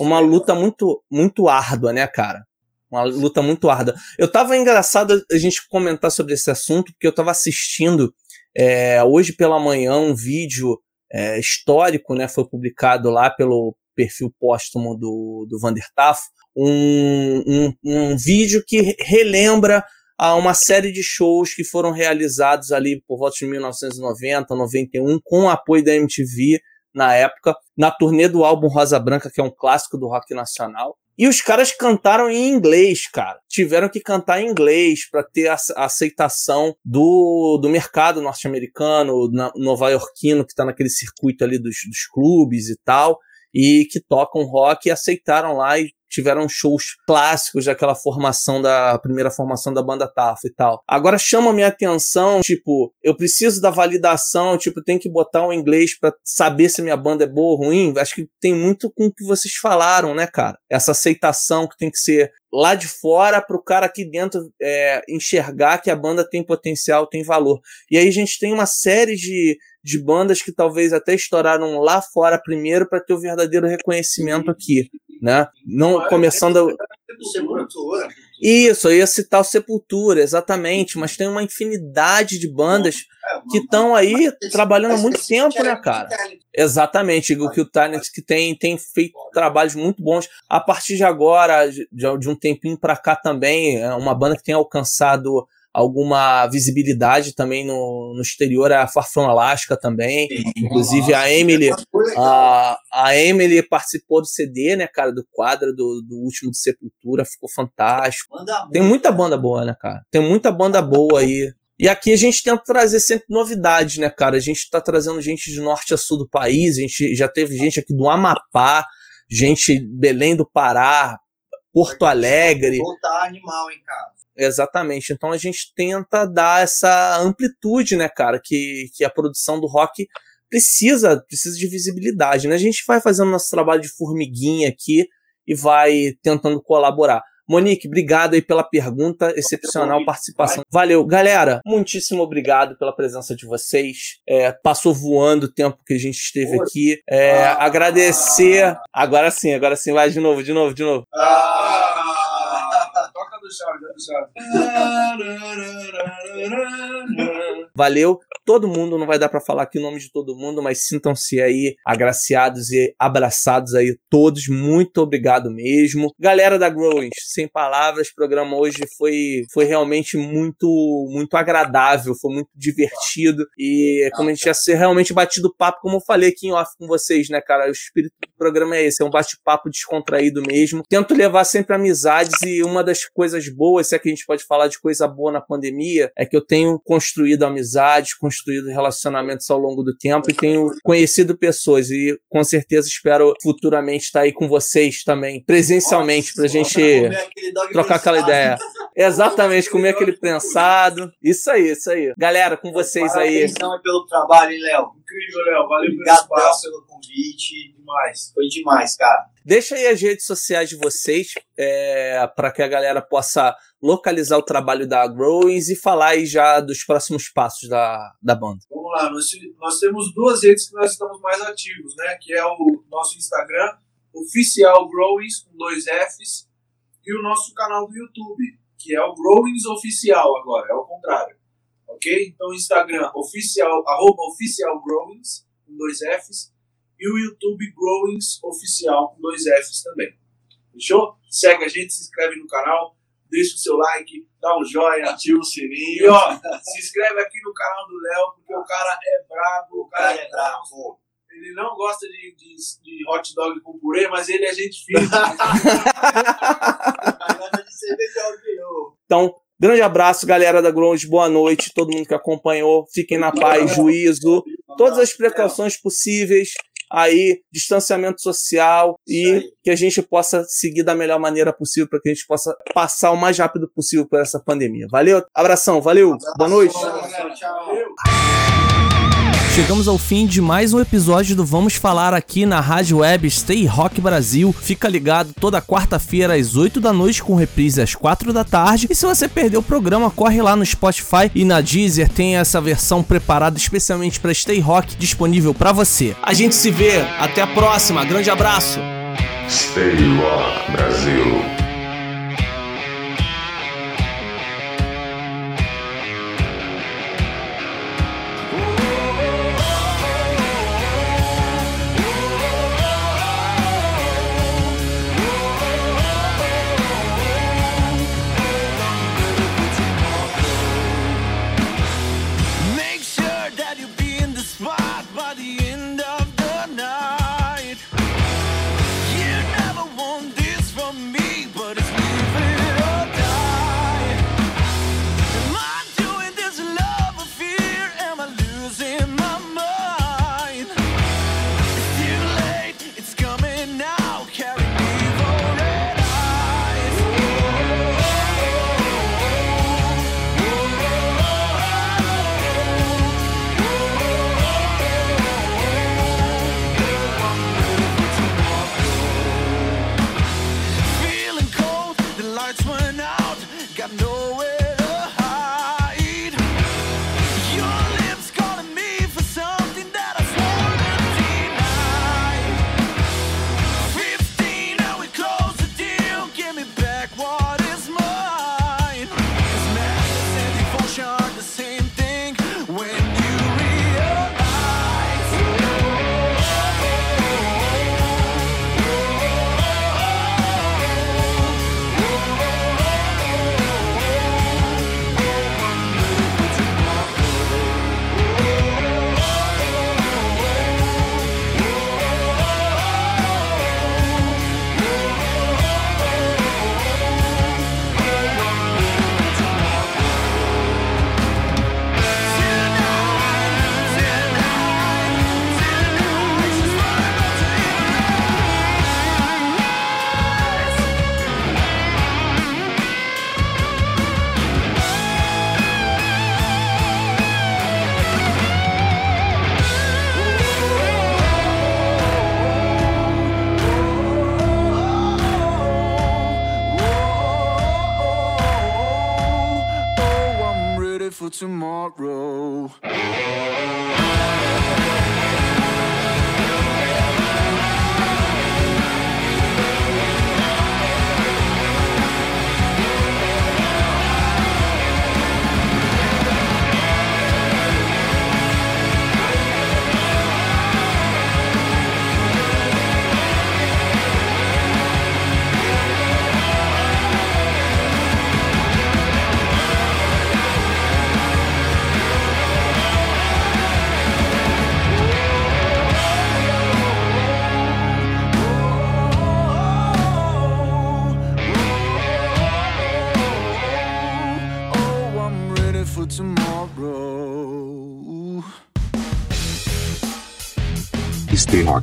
[SPEAKER 1] uma luta muito, muito árdua, né, cara? Uma luta muito árdua. Eu tava engraçado a gente comentar sobre esse assunto, porque eu tava assistindo é, hoje pela manhã um vídeo é, histórico, né? Foi publicado lá pelo perfil póstumo do, do Vander Tafo, um, um, um vídeo que re- relembra a uma série de shows que foram realizados ali por volta de 1990, 91, com o apoio da MTV na época, na turnê do álbum Rosa Branca, que é um clássico do rock nacional. E os caras cantaram em inglês, cara. Tiveram que cantar em inglês para ter a aceitação do, do mercado norte-americano, nova-iorquino, que está naquele circuito ali dos, dos clubes e tal, e que tocam rock e aceitaram lá e tiveram shows clássicos daquela formação da primeira formação da banda Tafo e tal. Agora chama minha atenção, tipo, eu preciso da validação, tipo, tem que botar o inglês pra saber se minha banda é boa ou ruim. Acho que tem muito com o que vocês falaram, né, cara? Essa aceitação que tem que ser lá de fora pro cara aqui dentro é, enxergar que a banda tem potencial, tem valor. E aí a gente tem uma série de, de bandas que talvez até estouraram lá fora primeiro para ter o verdadeiro reconhecimento aqui, né? Não começando a-
[SPEAKER 5] Sepultura.
[SPEAKER 1] Isso, eu ia citar o Sepultura, exatamente, mas tem uma infinidade de bandas
[SPEAKER 5] É,
[SPEAKER 1] que estão aí trabalhando há muito tempo, né, cara? Exatamente, o que o Talent que tem, tem feito trabalhos muito bons. A partir de agora, de, de um tempinho pra cá também, é uma banda que tem alcançado alguma visibilidade também no, no exterior, a Far From Alaska também. Inclusive a Emily, a, a Emily participou do CD, né, cara, do quadro do, do último de Sepultura, ficou fantástico. Tem muita banda boa, né, cara? Tem muita banda boa aí. E aqui a gente tenta trazer sempre novidades, né, cara? A gente tá trazendo gente de norte a sul do país, a gente já teve gente aqui do Amapá, gente Belém do Pará, Porto Alegre.
[SPEAKER 5] Voltar animal, hein, cara.
[SPEAKER 1] Exatamente. Então a gente tenta dar essa amplitude, né, cara, que, que a produção do rock precisa, precisa de visibilidade, né? A gente vai fazendo nosso trabalho de formiguinha aqui e vai tentando colaborar. Monique, obrigado aí pela pergunta, excepcional participação. Valeu. Galera, muitíssimo obrigado pela presença de vocês. É, passou voando o tempo que a gente esteve aqui. É, agradecer. Agora sim, agora sim. Vai de novo, de novo, de novo.
[SPEAKER 4] Ah, toca do chave, do chave.
[SPEAKER 1] Valeu. Todo mundo, não vai dar pra falar aqui o nome de todo mundo, mas sintam-se aí agraciados e abraçados aí todos. Muito obrigado mesmo. Galera da Growing, sem palavras, o programa hoje foi, foi realmente muito muito agradável, foi muito divertido e como a gente ia ser realmente batido papo, como eu falei aqui em off com vocês, né, cara? O espírito do programa é esse, é um bate-papo descontraído mesmo. Tento levar sempre amizades e uma das coisas boas, se é que a gente pode falar de coisa boa na pandemia, é que eu tenho construído amizades, construído relacionamentos ao longo do tempo e tenho conhecido pessoas e com certeza espero futuramente estar aí com vocês também, presencialmente, pra gente trocar aquela ideia. Exatamente, comer aquele prensado. Isso aí, isso aí. Galera, com vocês aí.
[SPEAKER 5] Parabéns então, pelo trabalho, hein, Léo?
[SPEAKER 4] Incrível, Léo. Valeu pelo
[SPEAKER 5] Obrigado
[SPEAKER 4] espaço.
[SPEAKER 5] pelo convite.
[SPEAKER 4] Demais.
[SPEAKER 5] Foi demais, cara.
[SPEAKER 1] Deixa aí as redes sociais de vocês é, para que a galera possa localizar o trabalho da Growings e falar aí já dos próximos passos da, da banda.
[SPEAKER 4] Vamos lá, nós, nós temos duas redes que nós estamos mais ativos, né? Que é o nosso Instagram, oficial Growings, com dois Fs, e o nosso canal do YouTube, que é o Growings Oficial agora, é o contrário. Ok? Então, Instagram, oficial, arroba oficial Growings, com dois Fs, e o YouTube Growings Oficial, com dois Fs também. Fechou? Segue a gente, se inscreve no canal, deixa o seu like, dá um joia,
[SPEAKER 3] Ativa o
[SPEAKER 4] e
[SPEAKER 3] sininho.
[SPEAKER 4] ó, se inscreve aqui no canal do Léo, porque o cara é brabo, o cara é brabo. Ele não gosta de, de, de hot dog com purê, mas ele é gente fina.
[SPEAKER 1] Então, grande abraço, galera da Growings. Boa noite, todo mundo que acompanhou. Fiquem na paz, juízo, todas as precauções possíveis. Aí, distanciamento social e que a gente possa seguir da melhor maneira possível para que a gente possa passar o mais rápido possível por essa pandemia. Valeu, abração, valeu, boa noite. Chegamos ao fim de mais um episódio do Vamos Falar aqui na Rádio Web Stay Rock Brasil. Fica ligado toda quarta-feira às 8 da noite com reprise às 4 da tarde. E se você perdeu o programa, corre lá no Spotify e na Deezer tem essa versão preparada especialmente para Stay Rock disponível para você. A gente se vê, até a próxima, grande abraço.
[SPEAKER 9] Stay Rock Brasil.